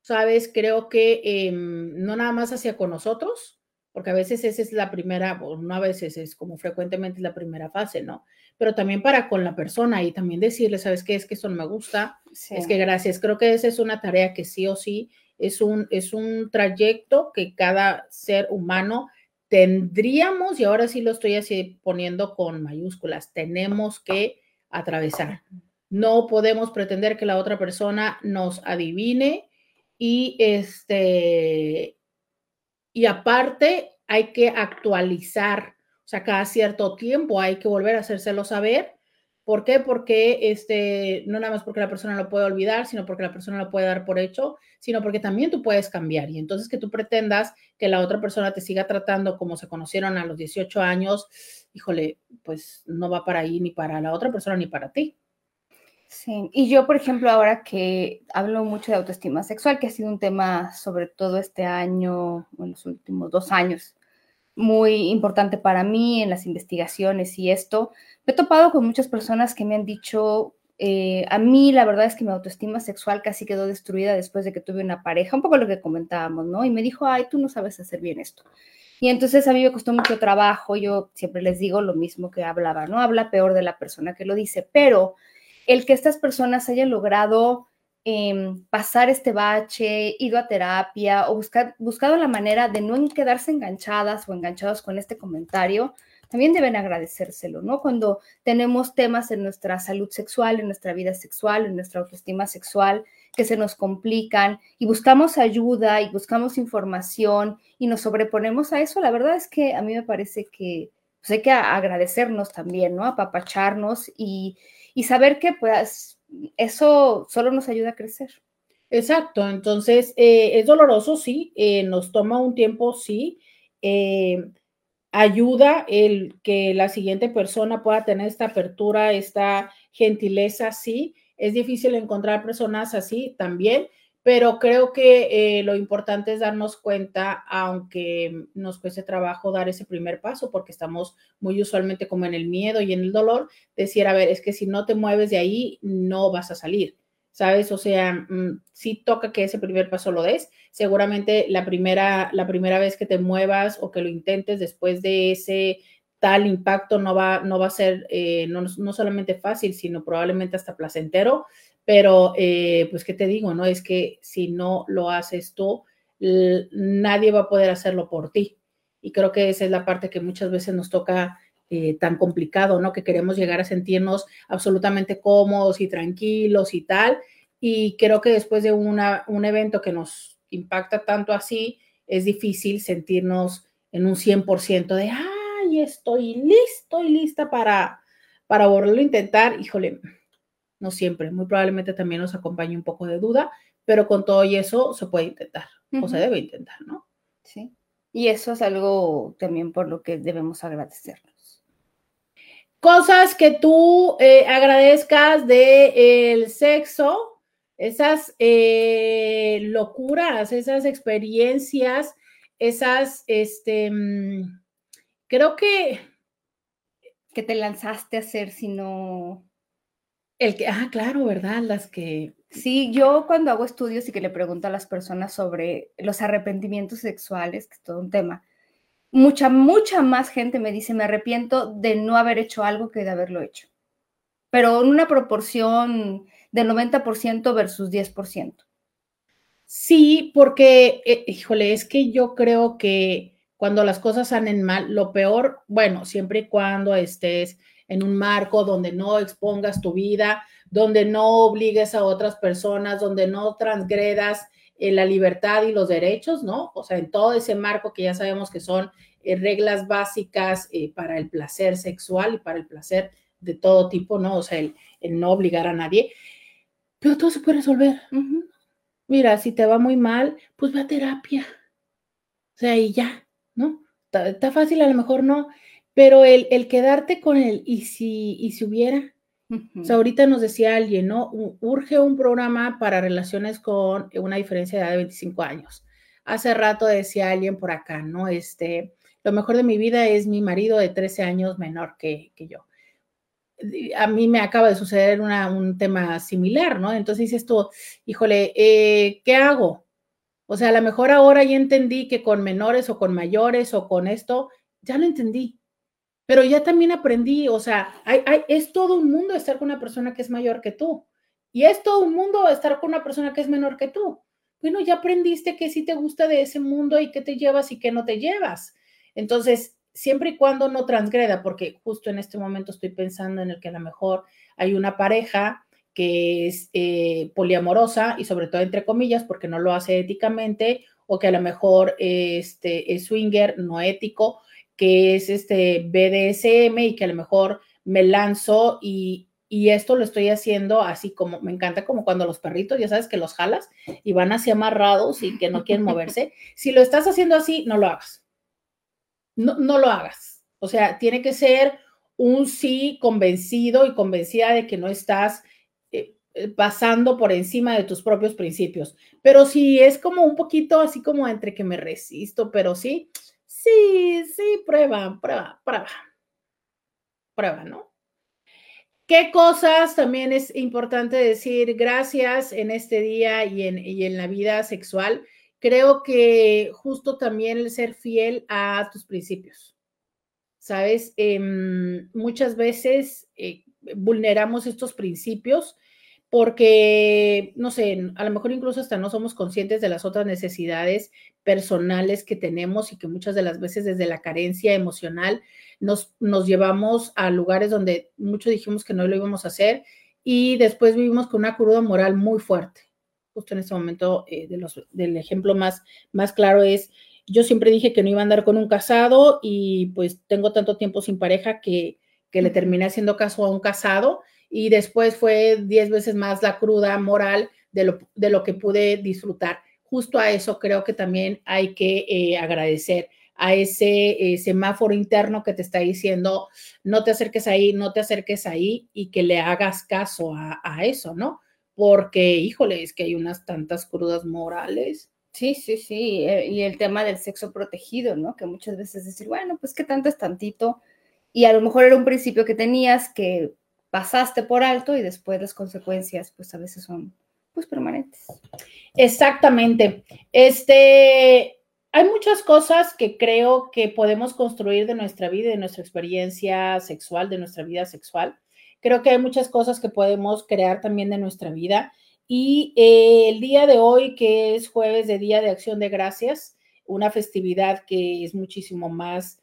Sabes, creo que eh, no nada más hacia con nosotros, porque a veces esa es la primera, o no a veces es como frecuentemente la primera fase, ¿no? Pero también para con la persona y también decirle, ¿sabes qué? Es que eso no me gusta, sí. es que gracias. Creo que esa es una tarea que sí o sí es un, es un trayecto que cada ser humano tendríamos, y ahora sí lo estoy así poniendo con mayúsculas, tenemos que atravesar. No podemos pretender que la otra persona nos adivine y este y aparte, hay que actualizar, o sea, cada cierto tiempo hay que volver a hacérselo saber. ¿Por qué? Porque este, no nada más porque la persona lo puede olvidar, sino porque la persona lo puede dar por hecho, sino porque también tú puedes cambiar. Y entonces que tú pretendas que la otra persona te siga tratando como se conocieron a los 18 años, híjole, pues no va para ahí ni para la otra persona ni para ti. Sí, y yo, por ejemplo, ahora que hablo mucho de autoestima sexual, que ha sido un tema sobre todo este año, en los últimos dos años, muy importante para mí en las investigaciones y esto, me he topado con muchas personas que me han dicho, eh, a mí la verdad es que mi autoestima sexual casi quedó destruida después de que tuve una pareja, un poco lo que comentábamos, ¿no? Y me dijo, ay, tú no sabes hacer bien esto. Y entonces a mí me costó mucho trabajo, yo siempre les digo lo mismo que hablaba, ¿no? Habla peor de la persona que lo dice, pero el que estas personas hayan logrado eh, pasar este bache, ido a terapia o buscar, buscado la manera de no quedarse enganchadas o enganchados con este comentario, también deben agradecérselo, ¿no? Cuando tenemos temas en nuestra salud sexual, en nuestra vida sexual, en nuestra autoestima sexual, que se nos complican y buscamos ayuda y buscamos información y nos sobreponemos a eso, la verdad es que a mí me parece que pues hay que agradecernos también, ¿no? Apapacharnos y, y saber que pues eso solo nos ayuda a crecer. Exacto, entonces eh, es doloroso, sí, eh, nos toma un tiempo, sí, eh, ayuda el que la siguiente persona pueda tener esta apertura, esta gentileza, sí, es difícil encontrar personas así también, pero creo que eh, lo importante es darnos cuenta, aunque nos cueste trabajo dar ese primer paso, porque estamos muy usualmente como en el miedo y en el dolor, decir, a ver, es que si no te mueves de ahí, no vas a salir. ¿Sabes? O sea, mmm, sí toca que ese primer paso lo des. Seguramente la primera, la primera vez que te muevas o que lo intentes después de ese tal impacto no va, no va a ser eh, no, no solamente fácil, sino probablemente hasta placentero, pero, eh, pues, ¿qué te digo? No es que si no lo haces tú, nadie va a poder hacerlo por ti. Y creo que esa es la parte que muchas veces nos toca eh, tan complicado, ¿no? Que queremos llegar a sentirnos absolutamente cómodos y tranquilos y tal. Y creo que después de una, un evento que nos impacta tanto así, es difícil sentirnos en un 100% de, ay, estoy listo y lista para, para volverlo a intentar. Híjole, no siempre, muy probablemente también nos acompañe un poco de duda, pero con todo y eso se puede intentar, o se debe intentar, ¿no? Sí. Y eso es algo también por lo que debemos agradecernos. Cosas que tú eh, agradezcas del sexo, esas eh, locuras, esas experiencias, esas, este, mm, creo que... Que te lanzaste a hacer, si no el que, ah, claro, ¿verdad? Las que... Sí, yo cuando hago estudios y que le pregunto a las personas sobre los arrepentimientos sexuales, que es todo un tema, mucha, mucha más gente me dice, me arrepiento de no haber hecho algo que de haberlo hecho. Pero en una proporción de 90% versus 10%. Sí, porque, eh, híjole, es que yo creo que cuando las cosas salen mal, lo peor, bueno, siempre y cuando estés en un marco donde no expongas tu vida, donde no obligues a otras personas, donde no transgredas eh, la libertad y los derechos, ¿no? O sea, en todo ese marco que ya sabemos que son eh, reglas básicas eh, para el placer sexual y para el placer de todo tipo, ¿no? O sea, el, no obligar a nadie. Pero todo se puede resolver. Mira, si te va muy mal, pues ve a terapia. O sea, y ya, ¿no? está fácil, a lo mejor no. Pero el, el quedarte con él, y si, y si hubiera, o sea, ahorita nos decía alguien, ¿no? Urge un programa para relaciones con una diferencia de edad de 25 años. Hace rato decía alguien por acá, ¿no? Este, lo mejor de mi vida es mi marido de 13 años menor que, que yo. A mí me acaba de suceder una, un tema similar, ¿no? Entonces dices tú, híjole, eh, ¿qué hago? O sea, a lo mejor ahora ya entendí que con menores o con mayores o con esto, ya lo entendí. Pero ya también aprendí, o sea, hay, es todo un mundo estar con una persona que es mayor que tú. Y es todo un mundo estar con una persona que es menor que tú. Bueno, ya aprendiste que sí te gusta de ese mundo y qué te llevas y qué no te llevas. Entonces, siempre y cuando no transgreda, porque justo en este momento estoy pensando en el que a lo mejor hay una pareja que es eh, poliamorosa y sobre todo entre comillas porque no lo hace éticamente o que a lo mejor este, es swinger no ético que es este BDSM y que a lo mejor me lanzo y, esto lo estoy haciendo así como, me encanta como cuando los perritos, ya sabes que los jalas y van así amarrados y que no quieren moverse. <laughs> Si lo estás haciendo así, no lo hagas. No, no lo hagas. O sea, tiene que ser un sí convencido y convencida de que no estás eh, eh, pasando por encima de tus propios principios. Pero si es como un poquito así como entre que me resisto, pero sí, Sí, sí, prueba, prueba, prueba. Prueba, ¿no? ¿Qué cosas también es importante decir gracias en este día y en, en la vida sexual? Creo que justo también el ser fiel a tus principios. ¿Sabes? Em, muchas veces eh, vulneramos estos principios porque, no sé, a lo mejor incluso hasta no somos conscientes de las otras necesidades personales que tenemos y que muchas de las veces desde la carencia emocional nos, nos llevamos a lugares donde mucho dijimos que no lo íbamos a hacer y después vivimos con una cruda moral muy fuerte. Justo en este momento, eh, de los, del ejemplo más, más claro es, yo siempre dije que no iba a andar con un casado y pues tengo tanto tiempo sin pareja que, que le terminé haciendo caso a un casado y después fue diez veces más la cruda moral de lo, de lo que pude disfrutar. Justo a eso creo que también hay que eh, agradecer a ese eh, semáforo interno que te está diciendo, no te acerques ahí, no te acerques ahí y que le hagas caso a, a eso, ¿no? Porque, híjole, es que hay unas tantas crudas morales. Sí, sí, sí. Eh, y el tema del sexo protegido, ¿no? Que muchas veces decir, bueno, pues que tanto es tantito. Y a lo mejor era un principio que tenías que pasaste por alto y después las consecuencias pues a veces son pues permanentes. Exactamente. Este, hay muchas cosas que creo que podemos construir de nuestra vida, de nuestra experiencia sexual, de nuestra vida sexual. Creo que hay muchas cosas que podemos crear también de nuestra vida. Y eh, el día de hoy, que es jueves de Día de Acción de Gracias, una festividad que es muchísimo más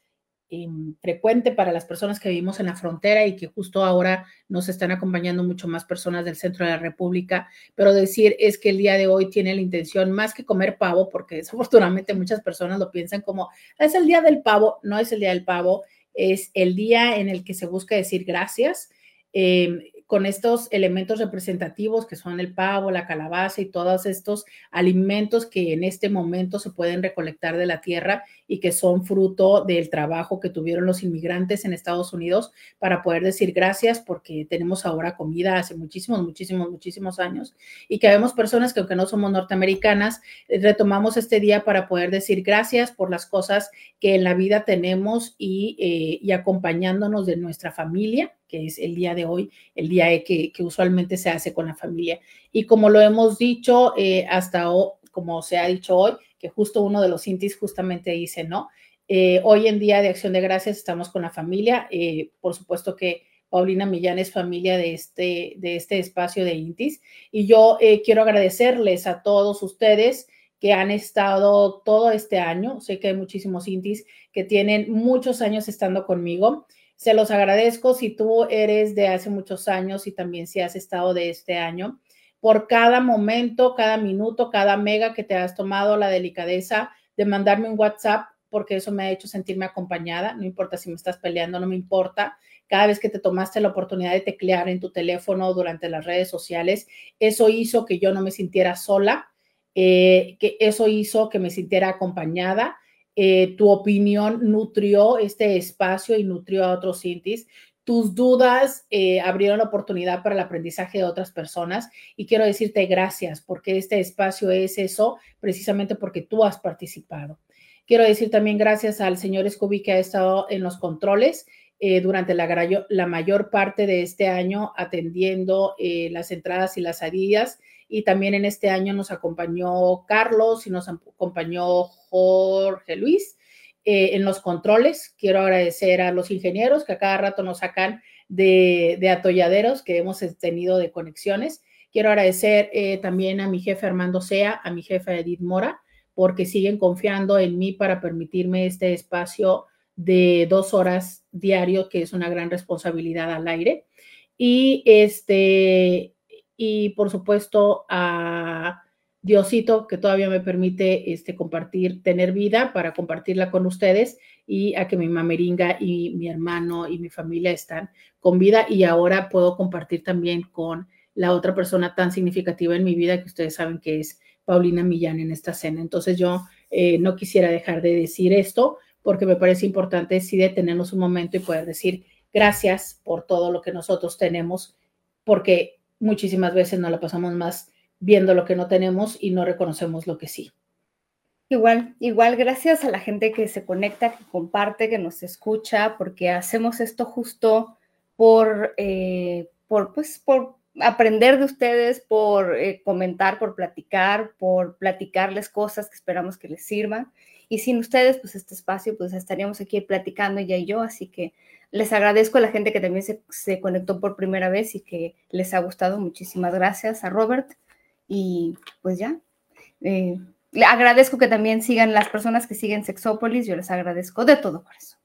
Em, frecuente para las personas que vivimos en la frontera y que justo ahora nos están acompañando mucho más personas del centro de la República, pero decir es que el día de hoy tiene la intención más que comer pavo, porque <laughs> desafortunadamente muchas personas lo piensan como es el día del pavo, no es el día del pavo, es el día en el que se busca decir gracias. Em, con estos elementos representativos que son el pavo, la calabaza y todos estos alimentos que en este momento se pueden recolectar de la tierra y que son fruto del trabajo que tuvieron los inmigrantes en Estados Unidos para poder decir gracias porque tenemos ahora comida hace muchísimos, muchísimos, muchísimos años y que vemos personas que aunque no somos norteamericanas, eh, retomamos este día para poder decir gracias por las cosas que en la vida tenemos y, eh, y acompañándonos de nuestra familia que es el día de hoy, el día que, que usualmente se hace con la familia. Y como lo hemos dicho eh, hasta, como se ha dicho hoy, que justo uno de los intis justamente dice, ¿no? Eh, hoy en día de Acción de Gracias estamos con la familia. Eh, por supuesto que Paulina Millán es familia de este, de este espacio de Intis. Y yo quiero agradecerles a todos ustedes que han estado todo este año. Sé que hay muchísimos Intis que tienen muchos años estando conmigo se los agradezco si tú eres de hace muchos años y también si has estado de este año, por cada momento, cada minuto, cada mega que te has tomado la delicadeza de mandarme un WhatsApp, porque eso me ha hecho sentirme acompañada, no importa si me estás peleando, no me importa. Cada vez que te tomaste la oportunidad de teclear en tu teléfono durante las redes sociales, eso hizo que yo no me sintiera sola, eh, que eso hizo que me sintiera acompañada eh, tu opinión nutrió este espacio y nutrió a otros Cintis. Tus dudas eh, abrieron oportunidad para el aprendizaje de otras personas y quiero decirte gracias porque este espacio es eso precisamente porque tú has participado. Quiero decir también gracias al señor Scooby que ha estado en los controles eh, durante la, la, mayor parte de este año atendiendo las entradas y las salidas y también en este año nos acompañó Carlos y nos acompañó Jorge Luis eh, en los controles. Quiero agradecer a los ingenieros que a cada rato nos sacan de, atolladeros que hemos tenido de conexiones. Quiero agradecer eh, también a mi jefe Armando Sea, a mi jefa Edith Mora, porque siguen confiando en mí para permitirme este espacio de dos horas diario, que es una gran responsabilidad al aire. Y este, y por supuesto a Diosito que todavía me permite este, compartir, tener vida para compartirla con ustedes y a que mi mameringa y mi hermano y mi familia están con vida y ahora puedo compartir también con la otra persona tan significativa en mi vida que ustedes saben que es Paulina Millán en esta cena. Entonces yo eh, no quisiera dejar de decir esto porque me parece importante sí detenernos un momento y poder decir gracias por todo lo que nosotros tenemos porque muchísimas veces nos la pasamos más viendo lo que no tenemos y no reconocemos lo que sí. Igual, igual, gracias a la gente que se conecta, que comparte, que nos escucha, porque hacemos esto justo por, eh, por, pues, por aprender de ustedes, por eh, comentar, por platicar, por platicarles cosas que esperamos que les sirvan. Y sin ustedes, pues este espacio, pues estaríamos aquí platicando ella y yo, así que les agradezco a la gente que también se, conectó por primera vez y que les ha gustado. Muchísimas gracias a Robert. Y pues ya. Eh, le agradezco que también sigan las personas que siguen Sexópolis. Yo les agradezco de todo corazón.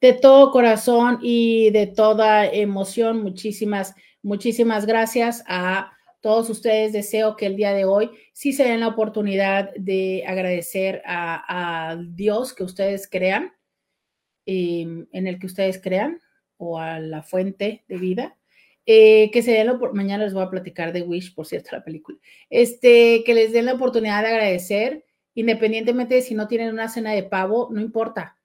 De todo corazón y de toda emoción. Muchísimas, muchísimas gracias a todos ustedes. Deseo que el día de hoy sí se den la oportunidad de agradecer a, Dios que ustedes crean Em, en el que ustedes crean o a la fuente de vida. Eh, que se den la mañana les voy a platicar de Wish, por cierto, la película. Este, que les den la oportunidad de agradecer, independientemente de si no tienen una cena de pavo, no importa.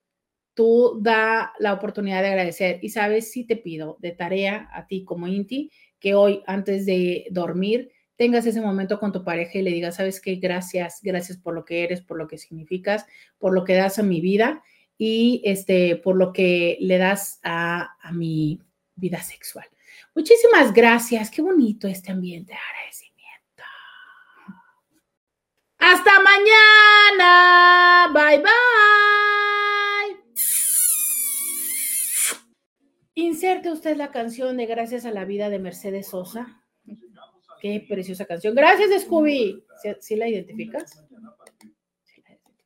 Tú da la oportunidad de agradecer. Y sabes, si te pido de tarea a ti como Inti, que hoy antes de dormir tengas ese momento con tu pareja y le digas, sabes qué, gracias, gracias por lo que eres, por lo que significas, por lo que das a mi vida y este, por lo que le das a, mi vida sexual. Muchísimas gracias. Qué bonito este ambiente de agradecimiento. Hasta mañana. Bye bye. Inserte usted la canción de Gracias a la vida de Mercedes Sosa. Qué preciosa canción. Gracias, Scooby. ¿Sí, la identificas?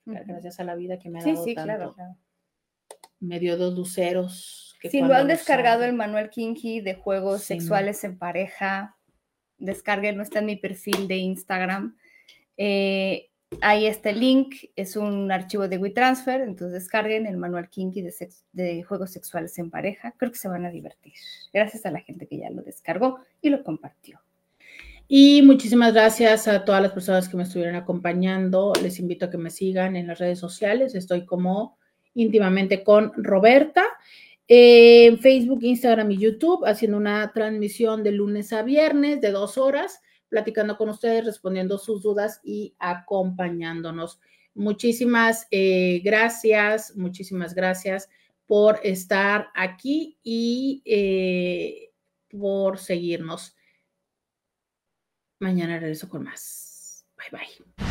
Gracias a la vida que me ha dado sí, tanto. Claro, claro me dio dos luceros. Si lo han descargado el manual Kinky de juegos sexuales en pareja, descarguen, no está en mi perfil de Instagram. Eh, Ahí está el link, es un archivo de WeTransfer, entonces descarguen el manual Kinky de, de, juegos sexuales en pareja. Creo que se van a divertir. Gracias a la gente que ya lo descargó y lo compartió. Y muchísimas gracias a todas las personas que me estuvieron acompañando. Les invito a que me sigan en las redes sociales. Estoy como íntimamente con Roberta en Facebook, Instagram y YouTube, haciendo una transmisión de lunes a viernes de dos horas, platicando con ustedes, respondiendo sus dudas y acompañándonos. Muchísimas eh, gracias, muchísimas gracias por estar aquí y eh, por seguirnos. Mañana regreso con más. Bye bye.